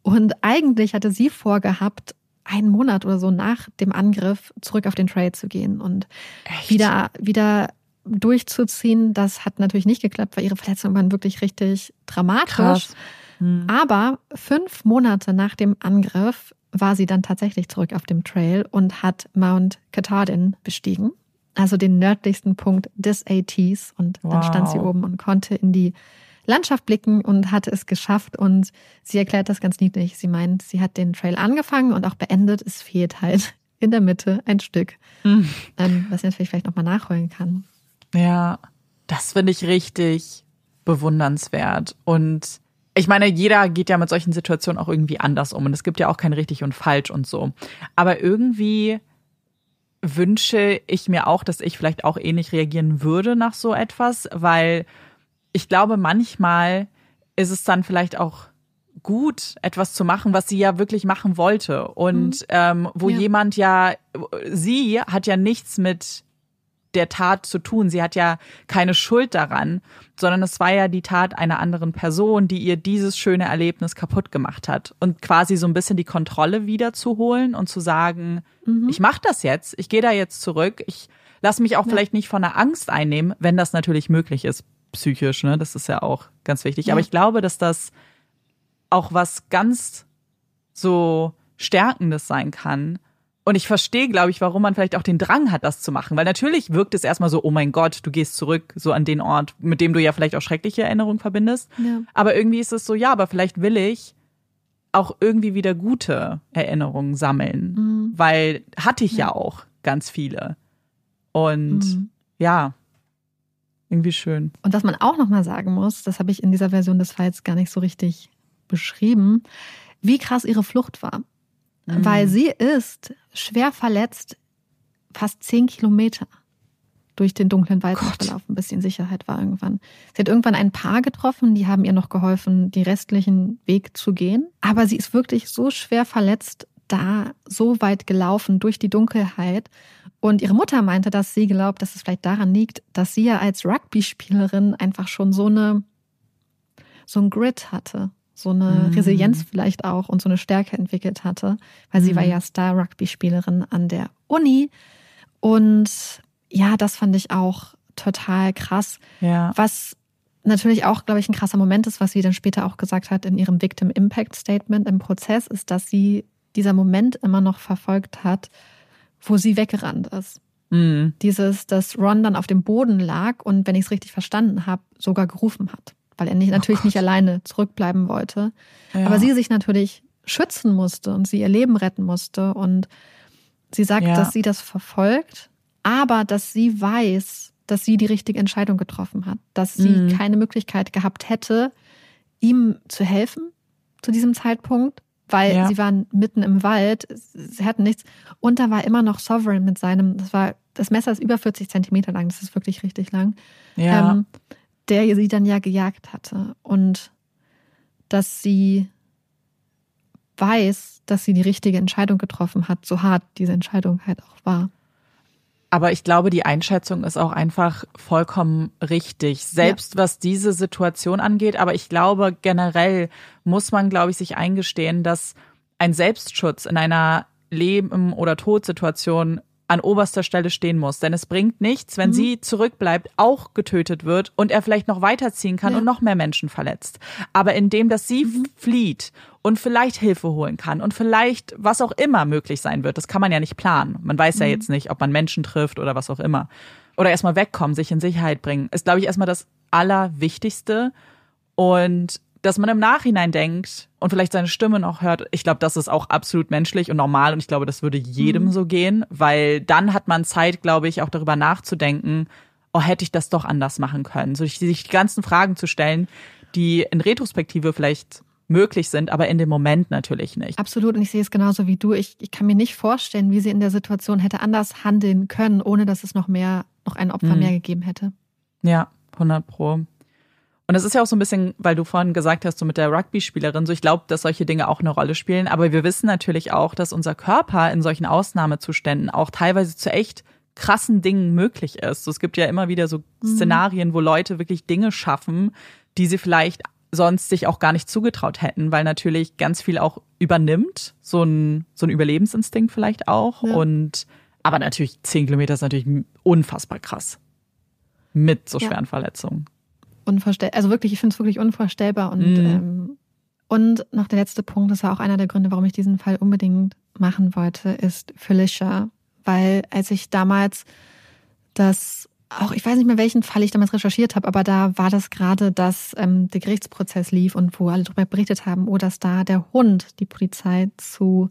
Und eigentlich hatte sie vorgehabt, einen Monat oder so nach dem Angriff zurück auf den Trail zu gehen und Echt? wieder, wieder durchzuziehen. Das hat natürlich nicht geklappt, weil ihre Verletzungen waren wirklich richtig dramatisch. Hm. Aber fünf Monate nach dem Angriff war sie dann tatsächlich zurück auf dem Trail und hat Mount Katahdin bestiegen, also den nördlichsten Punkt des ATs. Und wow. dann stand sie oben und konnte in die Landschaft blicken und hatte es geschafft. Und sie erklärt das ganz niedlich. Sie meint, sie hat den Trail angefangen und auch beendet. Es fehlt halt *laughs* in der Mitte ein Stück, mhm. was sie natürlich vielleicht nochmal nachholen kann. Ja, das finde ich richtig bewundernswert. Und ich meine, jeder geht ja mit solchen Situationen auch irgendwie anders um. Und es gibt ja auch kein richtig und falsch und so. Aber irgendwie wünsche ich mir auch, dass ich vielleicht auch ähnlich reagieren würde nach so etwas, weil ich glaube, manchmal ist es dann vielleicht auch gut, etwas zu machen, was sie ja wirklich machen wollte. Und mhm. ähm, wo ja. jemand ja, sie hat ja nichts mit der Tat zu tun. Sie hat ja keine Schuld daran, sondern es war ja die Tat einer anderen Person, die ihr dieses schöne Erlebnis kaputt gemacht hat. Und quasi so ein bisschen die Kontrolle wiederzuholen und zu sagen, mhm. ich mache das jetzt, ich gehe da jetzt zurück, ich lasse mich auch ja. vielleicht nicht von der Angst einnehmen, wenn das natürlich möglich ist psychisch, ne? Das ist ja auch ganz wichtig. Ja. Aber ich glaube, dass das auch was ganz so Stärkendes sein kann. Und ich verstehe, glaube ich, warum man vielleicht auch den Drang hat, das zu machen. Weil natürlich wirkt es erstmal so, oh mein Gott, du gehst zurück so an den Ort, mit dem du ja vielleicht auch schreckliche Erinnerungen verbindest. Ja. Aber irgendwie ist es so, ja, aber vielleicht will ich auch irgendwie wieder gute Erinnerungen sammeln. Mhm. Weil hatte ich ja. ja auch ganz viele. Und mhm. ja, irgendwie schön. Und was man auch nochmal sagen muss, das habe ich in dieser Version des Falls gar nicht so richtig beschrieben, wie krass ihre Flucht war. Mhm. Weil sie ist schwer verletzt, fast zehn Kilometer durch den dunklen Wald gelaufen, bis sie in Sicherheit war irgendwann. Sie hat irgendwann ein Paar getroffen, die haben ihr noch geholfen, den restlichen Weg zu gehen. Aber sie ist wirklich so schwer verletzt, da so weit gelaufen durch die Dunkelheit. Und ihre Mutter meinte, dass sie glaubt, dass es vielleicht daran liegt, dass sie ja als Rugby-Spielerin einfach schon so eine, so ein Grit hatte, so eine mhm. Resilienz vielleicht auch und so eine Stärke entwickelt hatte, weil sie mhm. war ja Star-Rugby-Spielerin an der Uni. Und ja, das fand ich auch total krass. Ja. Was natürlich auch, glaube ich, ein krasser Moment ist, was sie dann später auch gesagt hat in ihrem Victim Impact Statement im Prozess, ist, dass sie dieser Moment immer noch verfolgt hat, wo sie weggerannt ist. Mhm. Dieses, dass Ron dann auf dem Boden lag und, wenn ich es richtig verstanden habe, sogar gerufen hat. Weil er nicht, oh natürlich Gott. nicht alleine zurückbleiben wollte. Ja. Aber sie sich natürlich schützen musste und sie ihr Leben retten musste. Und sie sagt, ja. dass sie das verfolgt, aber dass sie weiß, dass sie die richtige Entscheidung getroffen hat. Dass sie mhm. keine Möglichkeit gehabt hätte, ihm zu helfen zu diesem Zeitpunkt weil ja. sie waren mitten im Wald, sie hatten nichts. Und da war immer noch Sovereign mit seinem, das war, das Messer ist über 40 Zentimeter lang, das ist wirklich richtig lang, ja. ähm, der sie dann ja gejagt hatte. Und dass sie weiß, dass sie die richtige Entscheidung getroffen hat, so hart diese Entscheidung halt auch war. Aber ich glaube, die Einschätzung ist auch einfach vollkommen richtig, selbst ja. was diese Situation angeht. Aber ich glaube, generell muss man, glaube ich, sich eingestehen, dass ein Selbstschutz in einer Leben- oder Todsituation an oberster Stelle stehen muss. Denn es bringt nichts, wenn mhm. sie zurückbleibt, auch getötet wird und er vielleicht noch weiterziehen kann ja. und noch mehr Menschen verletzt. Aber indem, dass sie mhm. flieht und vielleicht Hilfe holen kann und vielleicht was auch immer möglich sein wird, das kann man ja nicht planen. Man weiß mhm. ja jetzt nicht, ob man Menschen trifft oder was auch immer. Oder erstmal wegkommen, sich in Sicherheit bringen, ist, glaube ich, erstmal das Allerwichtigste. Und dass man im Nachhinein denkt und vielleicht seine Stimme noch hört, ich glaube, das ist auch absolut menschlich und normal und ich glaube, das würde jedem mhm. so gehen, weil dann hat man Zeit, glaube ich, auch darüber nachzudenken, oh, hätte ich das doch anders machen können, so sich die ganzen Fragen zu stellen, die in Retrospektive vielleicht möglich sind, aber in dem Moment natürlich nicht. Absolut. Und ich sehe es genauso wie du. Ich, ich kann mir nicht vorstellen, wie sie in der Situation hätte anders handeln können, ohne dass es noch mehr, noch ein Opfer mhm. mehr gegeben hätte. Ja, 100 pro. Und es ist ja auch so ein bisschen, weil du vorhin gesagt hast, so mit der Rugby-Spielerin, so ich glaube, dass solche Dinge auch eine Rolle spielen. Aber wir wissen natürlich auch, dass unser Körper in solchen Ausnahmezuständen auch teilweise zu echt krassen Dingen möglich ist. So, es gibt ja immer wieder so mhm. Szenarien, wo Leute wirklich Dinge schaffen, die sie vielleicht sonst sich auch gar nicht zugetraut hätten, weil natürlich ganz viel auch übernimmt, so ein, so ein Überlebensinstinkt vielleicht auch. Ja. Und aber natürlich zehn Kilometer ist natürlich unfassbar krass. Mit so schweren ja. Verletzungen unvorstellbar. Also wirklich, ich finde es wirklich unvorstellbar. Und, mhm. ähm, und noch der letzte Punkt, das war auch einer der Gründe, warum ich diesen Fall unbedingt machen wollte, ist Felicia. Weil als ich damals das auch, ich weiß nicht mehr, welchen Fall ich damals recherchiert habe, aber da war das gerade, dass ähm, der Gerichtsprozess lief und wo alle darüber berichtet haben, oh, dass da der Hund die Polizei zu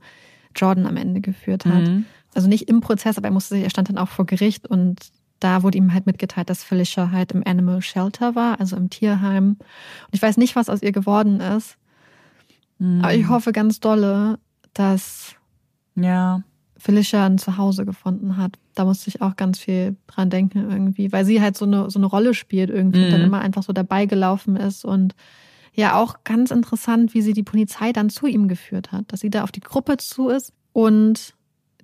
Jordan am Ende geführt hat. Mhm. Also nicht im Prozess, aber er musste, er stand dann auch vor Gericht und da wurde ihm halt mitgeteilt, dass Felicia halt im Animal Shelter war, also im Tierheim. Und ich weiß nicht, was aus ihr geworden ist. Mhm. Aber ich hoffe ganz dolle, dass ja. Felicia ein Zuhause gefunden hat. Da musste ich auch ganz viel dran denken irgendwie, weil sie halt so eine, so eine Rolle spielt irgendwie, mhm. dann immer einfach so dabei gelaufen ist und ja auch ganz interessant, wie sie die Polizei dann zu ihm geführt hat, dass sie da auf die Gruppe zu ist und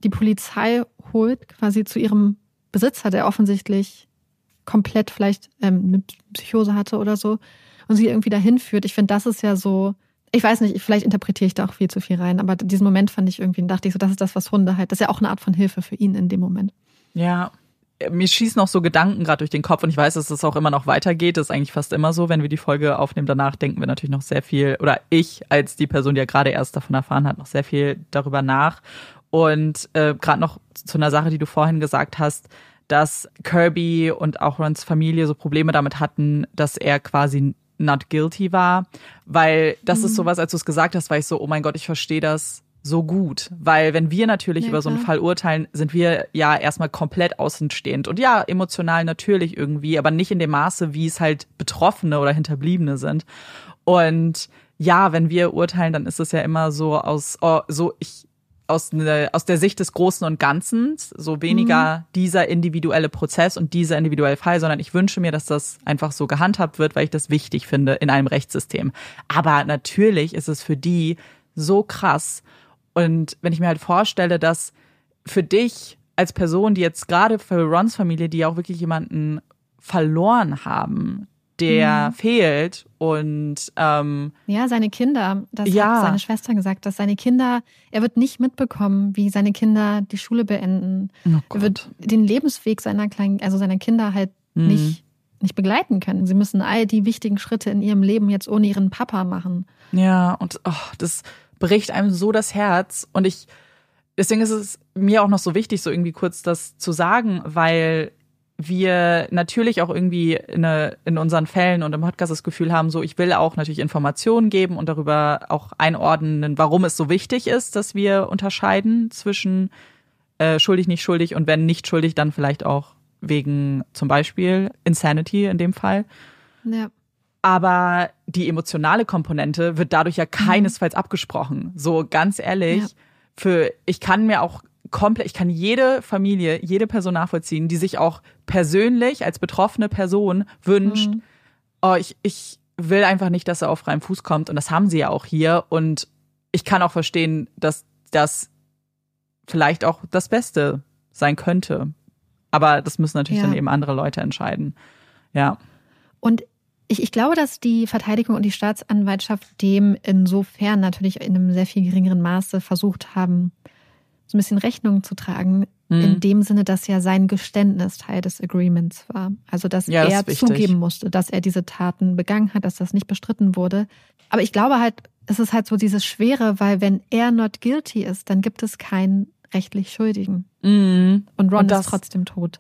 die Polizei holt quasi zu ihrem Besitzer, der offensichtlich komplett vielleicht ähm, eine Psychose hatte oder so und sie irgendwie dahin führt. Ich finde, das ist ja so, ich weiß nicht, vielleicht interpretiere ich da auch viel zu viel rein, aber diesen Moment fand ich irgendwie, dachte ich so, das ist das, was Hunde halt, das ist ja auch eine Art von Hilfe für ihn in dem Moment. Ja, mir schießen noch so Gedanken gerade durch den Kopf und ich weiß, dass es auch immer noch weitergeht. Das ist eigentlich fast immer so, wenn wir die Folge aufnehmen. Danach denken wir natürlich noch sehr viel, oder ich als die Person, die ja gerade erst davon erfahren hat, noch sehr viel darüber nach. Und äh, gerade noch zu einer Sache, die du vorhin gesagt hast, dass Kirby und auch Rons Familie so Probleme damit hatten, dass er quasi not guilty war, weil das mhm. ist sowas, als du es gesagt hast, war ich so, oh mein Gott, ich verstehe das so gut, weil wenn wir natürlich ja, über so einen Fall urteilen, sind wir ja erstmal komplett außenstehend und ja, emotional natürlich irgendwie, aber nicht in dem Maße, wie es halt Betroffene oder Hinterbliebene sind. Und ja, wenn wir urteilen, dann ist es ja immer so aus, oh, so ich aus, ne, aus der Sicht des Großen und Ganzen, so weniger mhm. dieser individuelle Prozess und dieser individuelle Fall, sondern ich wünsche mir, dass das einfach so gehandhabt wird, weil ich das wichtig finde in einem Rechtssystem. Aber natürlich ist es für die so krass. Und wenn ich mir halt vorstelle, dass für dich als Person, die jetzt gerade für Rons Familie, die auch wirklich jemanden verloren haben, der mhm. fehlt und ähm, ja seine Kinder das ja. hat seine Schwester gesagt dass seine Kinder er wird nicht mitbekommen wie seine Kinder die Schule beenden oh er wird den Lebensweg seiner kleinen also seiner Kinder halt mhm. nicht nicht begleiten können sie müssen all die wichtigen Schritte in ihrem Leben jetzt ohne ihren Papa machen ja und oh, das bricht einem so das Herz und ich deswegen ist es mir auch noch so wichtig so irgendwie kurz das zu sagen weil wir natürlich auch irgendwie in, eine, in unseren Fällen und im Podcast das Gefühl haben, so ich will auch natürlich Informationen geben und darüber auch einordnen, warum es so wichtig ist, dass wir unterscheiden zwischen äh, schuldig, nicht schuldig und wenn nicht schuldig, dann vielleicht auch wegen zum Beispiel Insanity in dem Fall. Ja. Aber die emotionale Komponente wird dadurch ja mhm. keinesfalls mhm. abgesprochen. So ganz ehrlich, ja. für ich kann mir auch komplett, ich kann jede Familie, jede Person nachvollziehen, die sich auch persönlich als betroffene Person wünscht, mhm. oh, ich, ich will einfach nicht, dass er auf freiem Fuß kommt. Und das haben sie ja auch hier. Und ich kann auch verstehen, dass das vielleicht auch das Beste sein könnte. Aber das müssen natürlich ja. dann eben andere Leute entscheiden. Ja. Und ich, ich glaube, dass die Verteidigung und die Staatsanwaltschaft dem insofern natürlich in einem sehr viel geringeren Maße versucht haben, so ein bisschen Rechnung zu tragen, mhm. in dem Sinne, dass ja sein Geständnis Teil des Agreements war. Also, dass ja, er das zugeben musste, dass er diese Taten begangen hat, dass das nicht bestritten wurde. Aber ich glaube halt, es ist halt so dieses Schwere, weil wenn er not guilty ist, dann gibt es keinen rechtlich Schuldigen. Mhm. Und Ron Und ist trotzdem tot.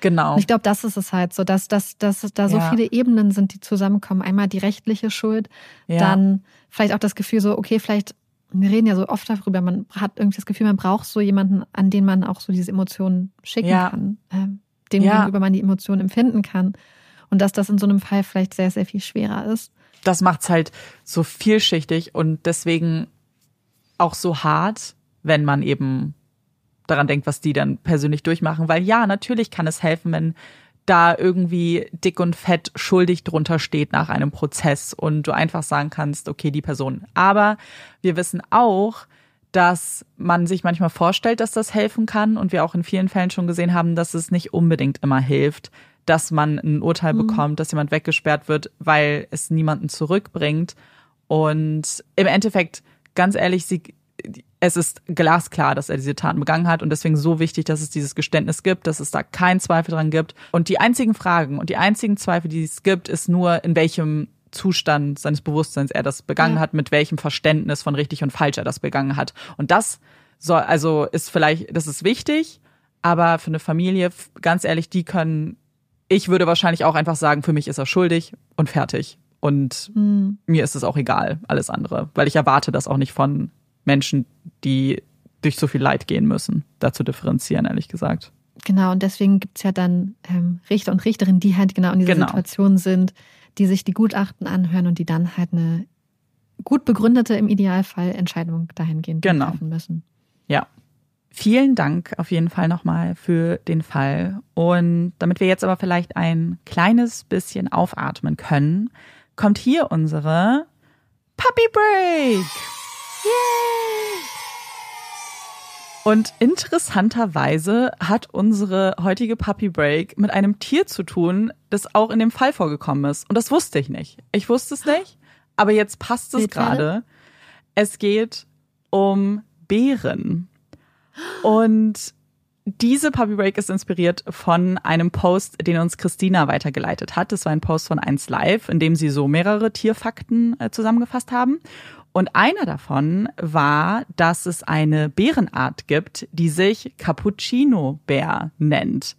Genau. Und ich glaube, das ist es halt so, dass, dass, dass da so ja. viele Ebenen sind, die zusammenkommen. Einmal die rechtliche Schuld, ja. dann vielleicht auch das Gefühl so, okay, vielleicht wir reden ja so oft darüber, man hat irgendwie das Gefühl, man braucht so jemanden, an den man auch so diese Emotionen schicken ja. kann, äh, dem ja. gegenüber man die Emotionen empfinden kann. Und dass das in so einem Fall vielleicht sehr, sehr viel schwerer ist. Das macht's halt so vielschichtig und deswegen auch so hart, wenn man eben daran denkt, was die dann persönlich durchmachen. Weil ja, natürlich kann es helfen, wenn da irgendwie dick und fett schuldig drunter steht nach einem Prozess und du einfach sagen kannst, okay, die Person. Aber wir wissen auch, dass man sich manchmal vorstellt, dass das helfen kann und wir auch in vielen Fällen schon gesehen haben, dass es nicht unbedingt immer hilft, dass man ein Urteil mhm. bekommt, dass jemand weggesperrt wird, weil es niemanden zurückbringt. Und im Endeffekt, ganz ehrlich, sie, es ist glasklar, dass er diese Taten begangen hat und deswegen so wichtig, dass es dieses Geständnis gibt, dass es da keinen Zweifel dran gibt. Und die einzigen Fragen und die einzigen Zweifel, die es gibt, ist nur, in welchem Zustand seines Bewusstseins er das begangen ja. hat, mit welchem Verständnis von richtig und falsch er das begangen hat. Und das soll, also ist vielleicht, das ist wichtig, aber für eine Familie, ganz ehrlich, die können, ich würde wahrscheinlich auch einfach sagen, für mich ist er schuldig und fertig. Und mhm. mir ist es auch egal, alles andere, weil ich erwarte das auch nicht von Menschen, die durch so viel Leid gehen müssen, dazu differenzieren, ehrlich gesagt. Genau, und deswegen gibt es ja dann ähm, Richter und Richterinnen, die halt genau in dieser genau. Situation sind, die sich die Gutachten anhören und die dann halt eine gut begründete, im Idealfall Entscheidung dahingehend genau. treffen müssen. Ja. Vielen Dank auf jeden Fall nochmal für den Fall. Und damit wir jetzt aber vielleicht ein kleines bisschen aufatmen können, kommt hier unsere Puppy Break. Und interessanterweise hat unsere heutige Puppy Break mit einem Tier zu tun, das auch in dem Fall vorgekommen ist. Und das wusste ich nicht. Ich wusste es nicht, aber jetzt passt es gerade. Es geht um Bären. Und diese Puppy Break ist inspiriert von einem Post, den uns Christina weitergeleitet hat. Das war ein Post von 1 Live, in dem sie so mehrere Tierfakten äh, zusammengefasst haben. Und einer davon war, dass es eine Bärenart gibt, die sich Cappuccino-Bär nennt.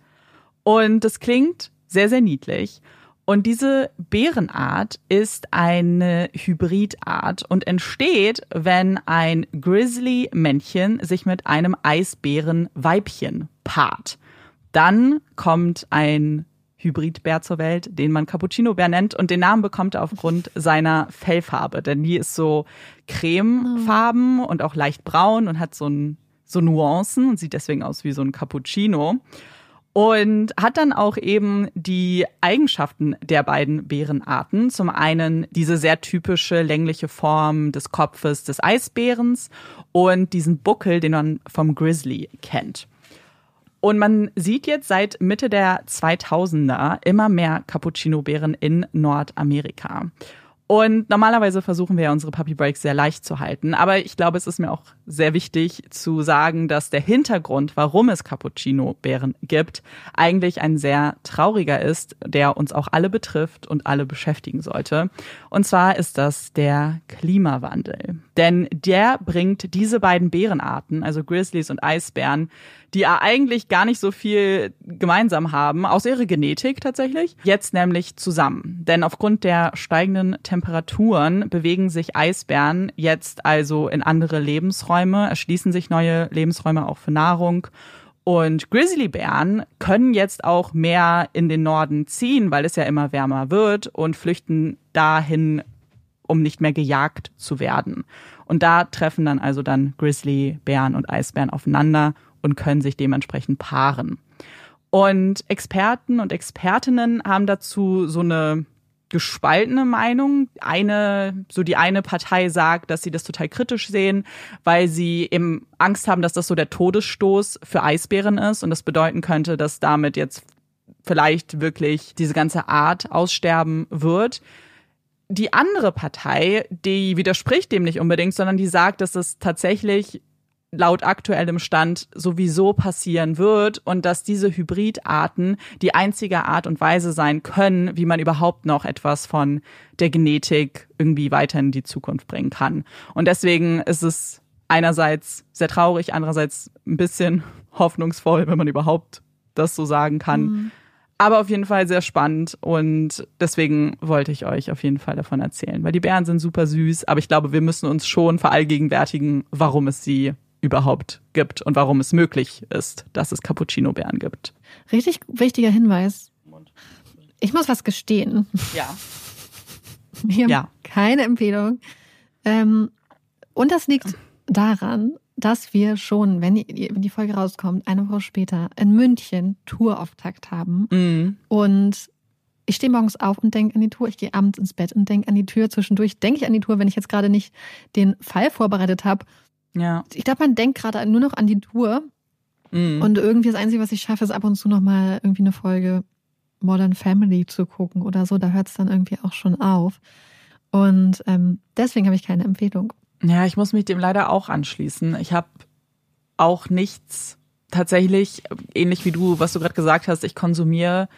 Und das klingt sehr, sehr niedlich. Und diese Bärenart ist eine Hybridart und entsteht, wenn ein Grizzly-Männchen sich mit einem Eisbären-Weibchen paart. Dann kommt ein Hybridbär zur Welt, den man Cappuccino-Bär nennt. Und den Namen bekommt er aufgrund seiner Fellfarbe, denn die ist so cremefarben und auch leicht braun und hat so, ein, so Nuancen und sieht deswegen aus wie so ein Cappuccino. Und hat dann auch eben die Eigenschaften der beiden Bärenarten. Zum einen diese sehr typische längliche Form des Kopfes des Eisbärens und diesen Buckel, den man vom Grizzly kennt. Und man sieht jetzt seit Mitte der 2000er immer mehr Cappuccino-Beeren in Nordamerika. Und normalerweise versuchen wir ja unsere Puppy Breaks sehr leicht zu halten. Aber ich glaube, es ist mir auch sehr wichtig zu sagen, dass der Hintergrund, warum es Cappuccino-Bären gibt, eigentlich ein sehr trauriger ist, der uns auch alle betrifft und alle beschäftigen sollte. Und zwar ist das der Klimawandel. Denn der bringt diese beiden Bärenarten, also Grizzlies und Eisbären, die eigentlich gar nicht so viel gemeinsam haben, aus ihrer Genetik tatsächlich, jetzt nämlich zusammen. Denn aufgrund der steigenden Temperaturen bewegen sich Eisbären jetzt also in andere Lebensräume, erschließen sich neue Lebensräume auch für Nahrung. Und Grizzlybären können jetzt auch mehr in den Norden ziehen, weil es ja immer wärmer wird und flüchten dahin, um nicht mehr gejagt zu werden. Und da treffen dann also dann Grizzlybären und Eisbären aufeinander und können sich dementsprechend paaren. Und Experten und Expertinnen haben dazu so eine gespaltene Meinung. Eine, so die eine Partei sagt, dass sie das total kritisch sehen, weil sie eben Angst haben, dass das so der Todesstoß für Eisbären ist und das bedeuten könnte, dass damit jetzt vielleicht wirklich diese ganze Art aussterben wird. Die andere Partei, die widerspricht dem nicht unbedingt, sondern die sagt, dass es tatsächlich laut aktuellem Stand sowieso passieren wird und dass diese Hybridarten die einzige Art und Weise sein können, wie man überhaupt noch etwas von der Genetik irgendwie weiter in die Zukunft bringen kann. Und deswegen ist es einerseits sehr traurig, andererseits ein bisschen *laughs* hoffnungsvoll, wenn man überhaupt das so sagen kann. Mhm. Aber auf jeden Fall sehr spannend und deswegen wollte ich euch auf jeden Fall davon erzählen, weil die Bären sind super süß, aber ich glaube, wir müssen uns schon verallgegenwärtigen, warum es sie überhaupt gibt und warum es möglich ist, dass es Cappuccino-Bären gibt. Richtig wichtiger Hinweis. Ich muss was gestehen. Ja. *laughs* Wir haben ja. keine Empfehlung. Ähm, und das liegt daran, dass wir schon, wenn die, wenn die Folge rauskommt, eine Woche später in München Tourauftakt haben. Mhm. Und ich stehe morgens auf und denke an die Tour. Ich gehe abends ins Bett und denke an die Tür. Zwischendurch denke ich an die Tour, wenn ich jetzt gerade nicht den Fall vorbereitet habe. Ja. Ich glaube, man denkt gerade nur noch an die Tour. Mhm. Und irgendwie das Einzige, was ich schaffe, ist ab und zu nochmal irgendwie eine Folge Modern Family zu gucken oder so. Da hört es dann irgendwie auch schon auf. Und ähm, deswegen habe ich keine Empfehlung. Ja, ich muss mich dem leider auch anschließen. Ich habe auch nichts tatsächlich, ähnlich wie du, was du gerade gesagt hast, ich konsumiere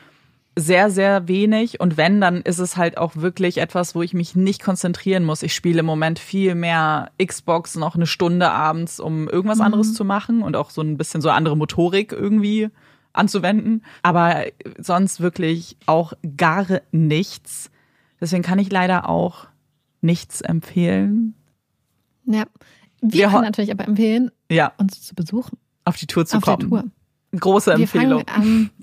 sehr, sehr wenig. Und wenn, dann ist es halt auch wirklich etwas, wo ich mich nicht konzentrieren muss. Ich spiele im Moment viel mehr Xbox noch eine Stunde abends, um irgendwas anderes zu machen und auch so ein bisschen so andere Motorik irgendwie anzuwenden. Aber sonst wirklich auch gar nichts. Deswegen kann ich leider auch nichts empfehlen. Ja. Wir, Wir können natürlich aber empfehlen, Ja, uns zu besuchen auf die Tour zu auf kommen. der Tour. Große Wir Empfehlung. fangen, am,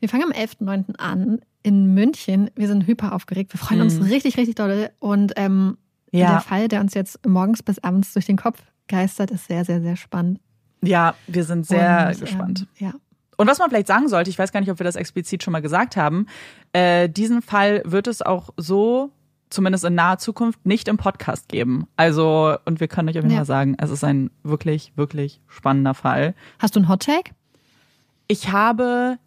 wir fangen am 11.9. an in München. Wir sind hyper aufgeregt. Wir freuen uns Mhm. richtig, richtig doll. Und ähm, Ja. der Fall, der uns jetzt morgens bis abends durch den Kopf geistert, ist sehr, sehr, sehr spannend. Ja, wir sind sehr Und, gespannt. Ähm, ja. Und was man vielleicht sagen sollte, ich weiß gar nicht, ob wir das explizit schon mal gesagt haben, äh, diesen Fall wird es auch so, zumindest in naher Zukunft, nicht im Podcast geben. Also, und wir können euch auf jeden Ja. Fall sagen, es ist ein wirklich, wirklich spannender Fall. Hast du einen Hot Take? Ich habe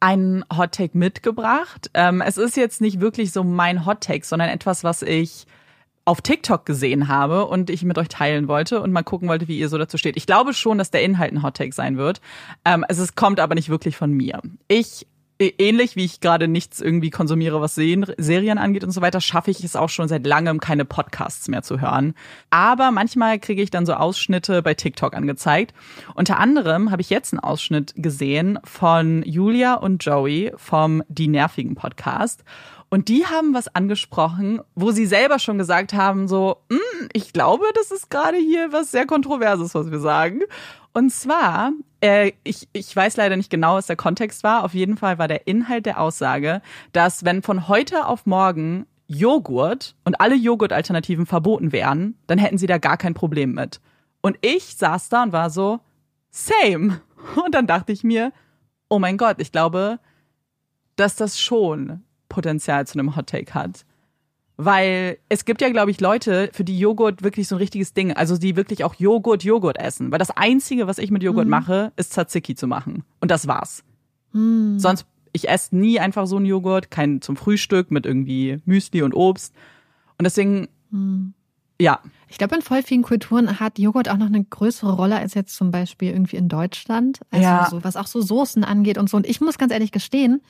einen Hot Take mitgebracht. Ähm, es ist jetzt nicht wirklich so mein Hot Take, sondern etwas, was ich auf TikTok gesehen habe und ich mit euch teilen wollte und mal gucken wollte, wie ihr so dazu steht. Ich glaube schon, dass der Inhalt ein Hot Take sein wird. Ähm, es ist, kommt aber nicht wirklich von mir. Ich Ähnlich wie ich gerade nichts irgendwie konsumiere, was Serien, angeht und so weiter, schaffe ich es auch schon seit langem, keine Podcasts mehr zu hören. Aber manchmal kriege ich dann so Ausschnitte bei TikTok angezeigt. Unter anderem habe ich jetzt einen Ausschnitt gesehen von Julia und Joey vom Die Nervigen Podcast. Und die haben was angesprochen, wo sie selber schon gesagt haben, so, "Mm, ich glaube, das ist gerade hier was sehr Kontroverses, was wir sagen. Und zwar, äh, ich, ich weiß leider nicht genau, was der Kontext war. Auf jeden Fall war der Inhalt der Aussage, dass wenn von heute auf morgen Joghurt und alle Joghurtalternativen verboten wären, dann hätten sie da gar kein Problem mit. Und ich saß da und war so, same. Und dann dachte ich mir, oh mein Gott, ich glaube, dass das schon Potenzial zu einem Hot Take hat. Weil es gibt ja, glaube ich, Leute, für die Joghurt wirklich so ein richtiges Ding, also die wirklich auch Joghurt, Joghurt essen. Weil das Einzige, was ich mit Joghurt mache, ist Tzatziki zu machen. Und das war's. Sonst, ich esse nie einfach so einen Joghurt, keinen zum Frühstück mit irgendwie Müsli und Obst. Und deswegen, ja, Ich glaube, in voll vielen Kulturen hat Joghurt auch noch eine größere Rolle als jetzt zum Beispiel irgendwie in Deutschland. Also Ja. so, was auch so Soßen angeht und so. Und ich muss ganz ehrlich gestehen,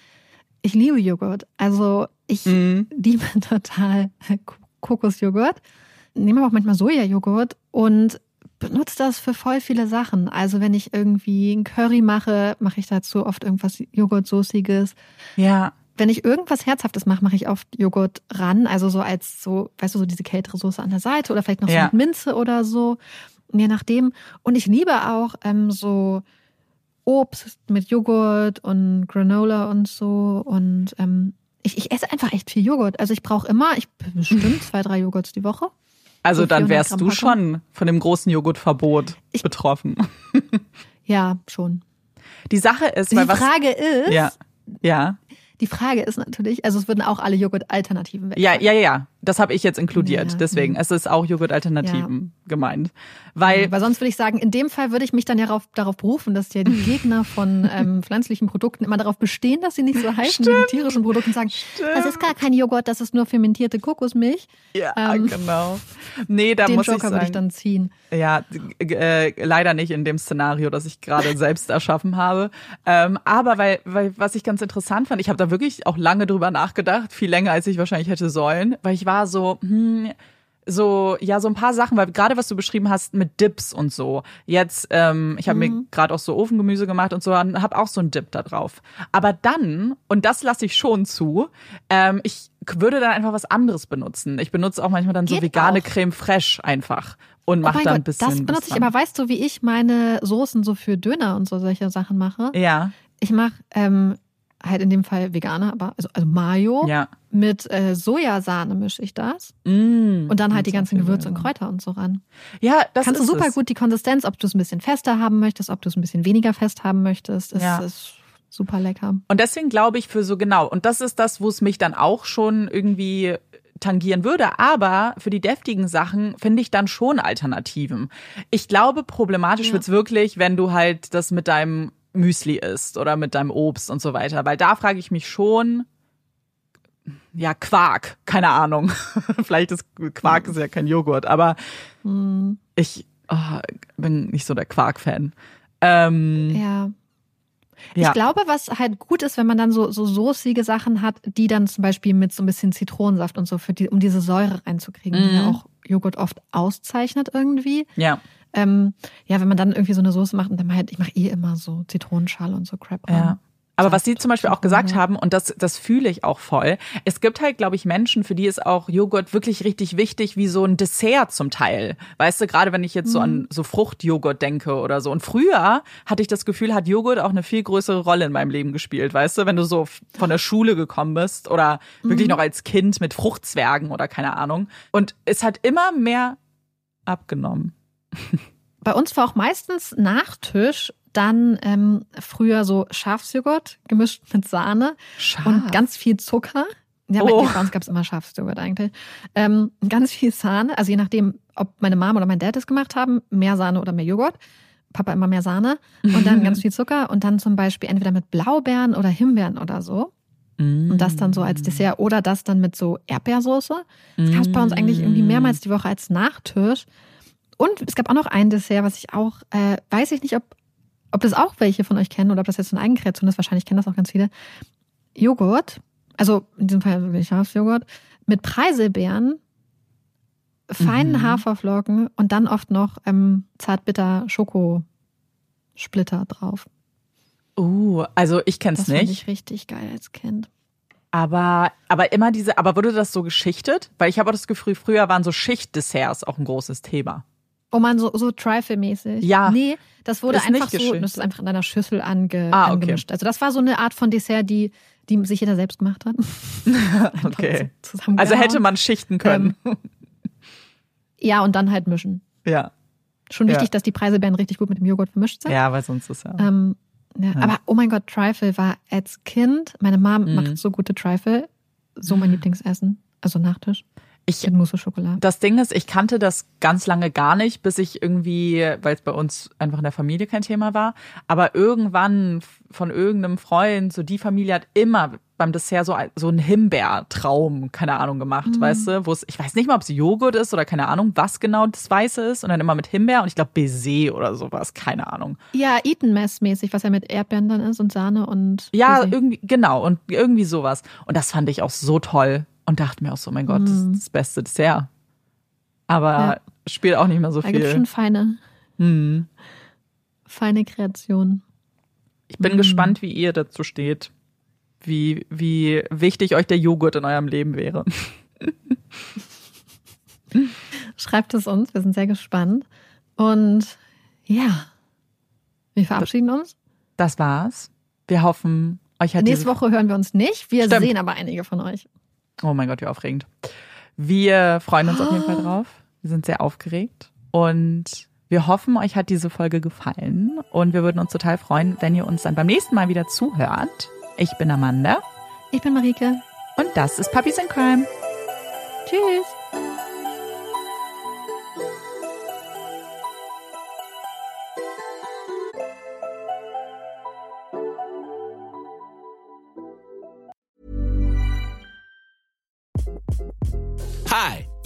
ich liebe Joghurt. Also ich Mhm. liebe *laughs* total Kokosjoghurt. Nehme aber auch manchmal Sojajoghurt und benutze das für voll viele Sachen. Also wenn ich irgendwie ein Curry mache, mache ich dazu oft irgendwas Joghurtsoßiges. ja, Wenn ich irgendwas Herzhaftes mache, mache ich oft Joghurt ran. Also so als so, weißt du, so diese kältere Soße an der Seite oder vielleicht noch so Ja. mit Minze oder so. Je nachdem. Und ich liebe auch ähm, so Obst mit Joghurt und Granola und so. Und ähm, ich, ich esse einfach echt viel Joghurt. Also ich brauche immer, ich bestimmt zwei, drei Joghurts die Woche. also So dann 400 wärst Gramm du Packung. schon von dem großen Joghurtverbot Ich- betroffen. *laughs* Ja, schon. Die Sache ist, Die weil was. Frage ist, Ja, ja. die Frage ist natürlich, also es würden auch alle Joghurt-Alternativen weg. Ja, ja, ja. Das habe ich jetzt inkludiert. Ja, ja. Deswegen, es ist auch Joghurt-Alternativen gemeint. Weil, Weil sonst würde ich sagen, in dem Fall würde ich mich dann ja darauf, darauf berufen, dass ja die *laughs* Gegner von ähm, pflanzlichen Produkten immer darauf bestehen, dass sie nicht so heißen wie die tierischen Produkte und sagen, das ist gar kein Joghurt, das ist nur fermentierte Kokosmilch. ja, ähm, genau. Nee, da Den muss ich Joker würde ich sagen, dann ziehen. ja, äh, leider nicht in dem Szenario, das ich gerade selbst erschaffen habe. Ähm, aber weil, weil, was ich ganz interessant fand, ich habe da wirklich auch lange drüber nachgedacht, viel länger als ich wahrscheinlich hätte sollen, weil ich war so, hm, so, ja, so ein paar Sachen, weil gerade was du beschrieben hast mit Dips und so. Jetzt, ähm, ich habe mir gerade auch so Ofengemüse gemacht und so, und habe auch so einen Dip da drauf. Aber dann, und das lasse ich schon zu, ähm, ich würde dann einfach was anderes benutzen. Ich benutze auch manchmal dann so Geht vegane auch. Creme fraiche einfach und Oh mache mein dann ein Gott, bisschen. das benutze ich, aber weißt du, wie ich meine Soßen so für Döner und so solche Sachen mache? Ja, Ich mache ähm, halt in dem Fall Veganer, aber also, also Mayo ja. mit äh, Sojasahne mische ich das. Mm, Und dann halt die ganzen Gewürze und. Kräuter und so ran. Ja, das Kannst du ist super es. gut die Konsistenz, ob du es ein bisschen fester haben möchtest, ob du es ein bisschen weniger fest haben möchtest. Das Ja. ist super lecker. Und deswegen glaube ich für so genau. Und das ist das, wo es mich dann auch schon irgendwie tangieren würde. Aber für die deftigen Sachen finde ich dann schon Alternativen. Ich glaube, problematisch Ja. wird's wirklich, wenn du halt das mit deinem Müsli isst oder mit deinem Obst und so weiter. Weil da frage ich mich schon, ja, Quark, keine Ahnung. *laughs* Vielleicht ist Quark ist ja kein Joghurt, aber Hm, ich oh, bin nicht so der Quark-Fan. Ähm, ja. ja. Ich glaube, was halt gut ist, wenn man dann so, so soßige Sachen hat, die dann zum Beispiel mit so ein bisschen Zitronensaft und so, für die, um diese Säure reinzukriegen, die ja Mhm. auch Joghurt oft auszeichnet irgendwie. ja. Ähm, ja, wenn man dann irgendwie so eine Soße macht und dann halt, ich mache eh immer so Zitronenschale und so Crap Ja. ran. Aber was Sie zum Beispiel auch gesagt Mhm. haben, und das, das fühle ich auch voll, es gibt halt, glaube ich, Menschen, für die ist auch Joghurt wirklich richtig wichtig, wie so ein Dessert zum Teil. Weißt du, gerade wenn ich jetzt so an so Fruchtjoghurt denke oder so. Und früher hatte ich das Gefühl, hat Joghurt auch eine viel größere Rolle in meinem Leben gespielt, weißt du, wenn du so von der Schule gekommen bist oder wirklich noch als Kind mit Fruchtzwergen oder keine Ahnung. Und es hat immer mehr abgenommen. Bei uns war auch meistens Nachtisch dann ähm, früher so Schafsjoghurt gemischt mit Sahne und ganz viel Zucker. Ja, bei, Oh. bei uns gab es immer Schafsjoghurt eigentlich. Ähm, ganz viel Sahne, also je nachdem, ob meine Mom oder mein Dad es gemacht haben, mehr Sahne oder mehr Joghurt. Papa immer mehr Sahne und dann ganz *laughs* viel Zucker und dann zum Beispiel entweder mit Blaubeeren oder Himbeeren oder so. Und das dann so als Dessert oder das dann mit so Erdbeersoße. Das gab es bei uns eigentlich irgendwie mehrmals die Woche als Nachtisch. Und es gab auch noch ein Dessert, was ich auch, äh, weiß ich nicht, ob, ob das auch welche von euch kennen oder ob das jetzt so eine Eigenkreation ist. Wahrscheinlich kennen das auch ganz viele. Joghurt, also in diesem Fall wirklich Schafsjoghurt, mit Preiselbeeren, feinen Mhm. Haferflocken und dann oft noch ähm, zartbitter Schokosplitter drauf. Uh, also ich kenn's Das nicht. ich richtig geil als Kind. Aber, aber immer diese, aber wurde das so geschichtet? Weil ich habe auch das Gefühl, früher waren so Schichtdesserts auch ein großes Thema. Oh man, so, so Trifle-mäßig. Ja. Nee, das wurde einfach nicht so, das ist einfach in einer Schüssel ange, Ah, okay. angemischt. Also das war so eine Art von Dessert, die, die sich jeder selbst gemacht hat. *laughs* Okay. so. Also hätte man schichten können. *laughs* Ja, und dann halt mischen. ja. Schon Ja. wichtig, dass die Preiselbeeren richtig gut mit dem Joghurt vermischt sind. Ja, weil sonst ist ja. Ähm, ja. Aber oh mein Gott, Trifle war als Kind, meine Mom Mhm. macht so gute Trifle, so mein Lieblingsessen, also Nachtisch Ich, Schokolade. das Ding ist, ich kannte das ganz lange gar nicht, bis ich irgendwie, weil es bei uns einfach in der Familie kein Thema war, aber irgendwann von irgendeinem Freund, so die Familie hat immer beim Dessert so, so einen Himbeertraum, keine Ahnung, gemacht, Mhm. weißt du, wo es, ich weiß nicht mal, ob es Joghurt ist oder keine Ahnung, was genau das Weiße ist und dann immer mit Himbeer und ich glaube Baiser oder sowas, keine Ahnung. Ja, Eaton Mess mäßig, was ja mit Erdbeeren dann ist und Sahne und Ja, Baiser. irgendwie, genau, und irgendwie sowas. Und das fand ich auch so toll und dachte mir auch so, mein Gott, das ist das beste Dessert. Aber Mhm. Ja. spielt auch nicht mehr so da gibt es viel. schon feine, Hm. feine Kreationen. Ich bin Mhm. gespannt, wie ihr dazu steht. Wie, wie wichtig euch der Joghurt in eurem Leben wäre. *laughs* Schreibt es uns, wir sind sehr gespannt. Und ja, wir verabschieden uns. Das war's. Wir hoffen, euch hat Nächste Woche hören wir uns nicht. Wir Stimmt. sehen aber einige von euch. Oh mein Gott, wie aufregend. Wir freuen uns auf jeden Fall *gasps* drauf. Wir sind sehr aufgeregt und wir hoffen, euch hat diese Folge gefallen und wir würden uns total freuen, wenn ihr uns dann beim nächsten Mal wieder zuhört. Ich bin Amanda Ich bin Marike. und das ist Puppies in Crime. Tschüss.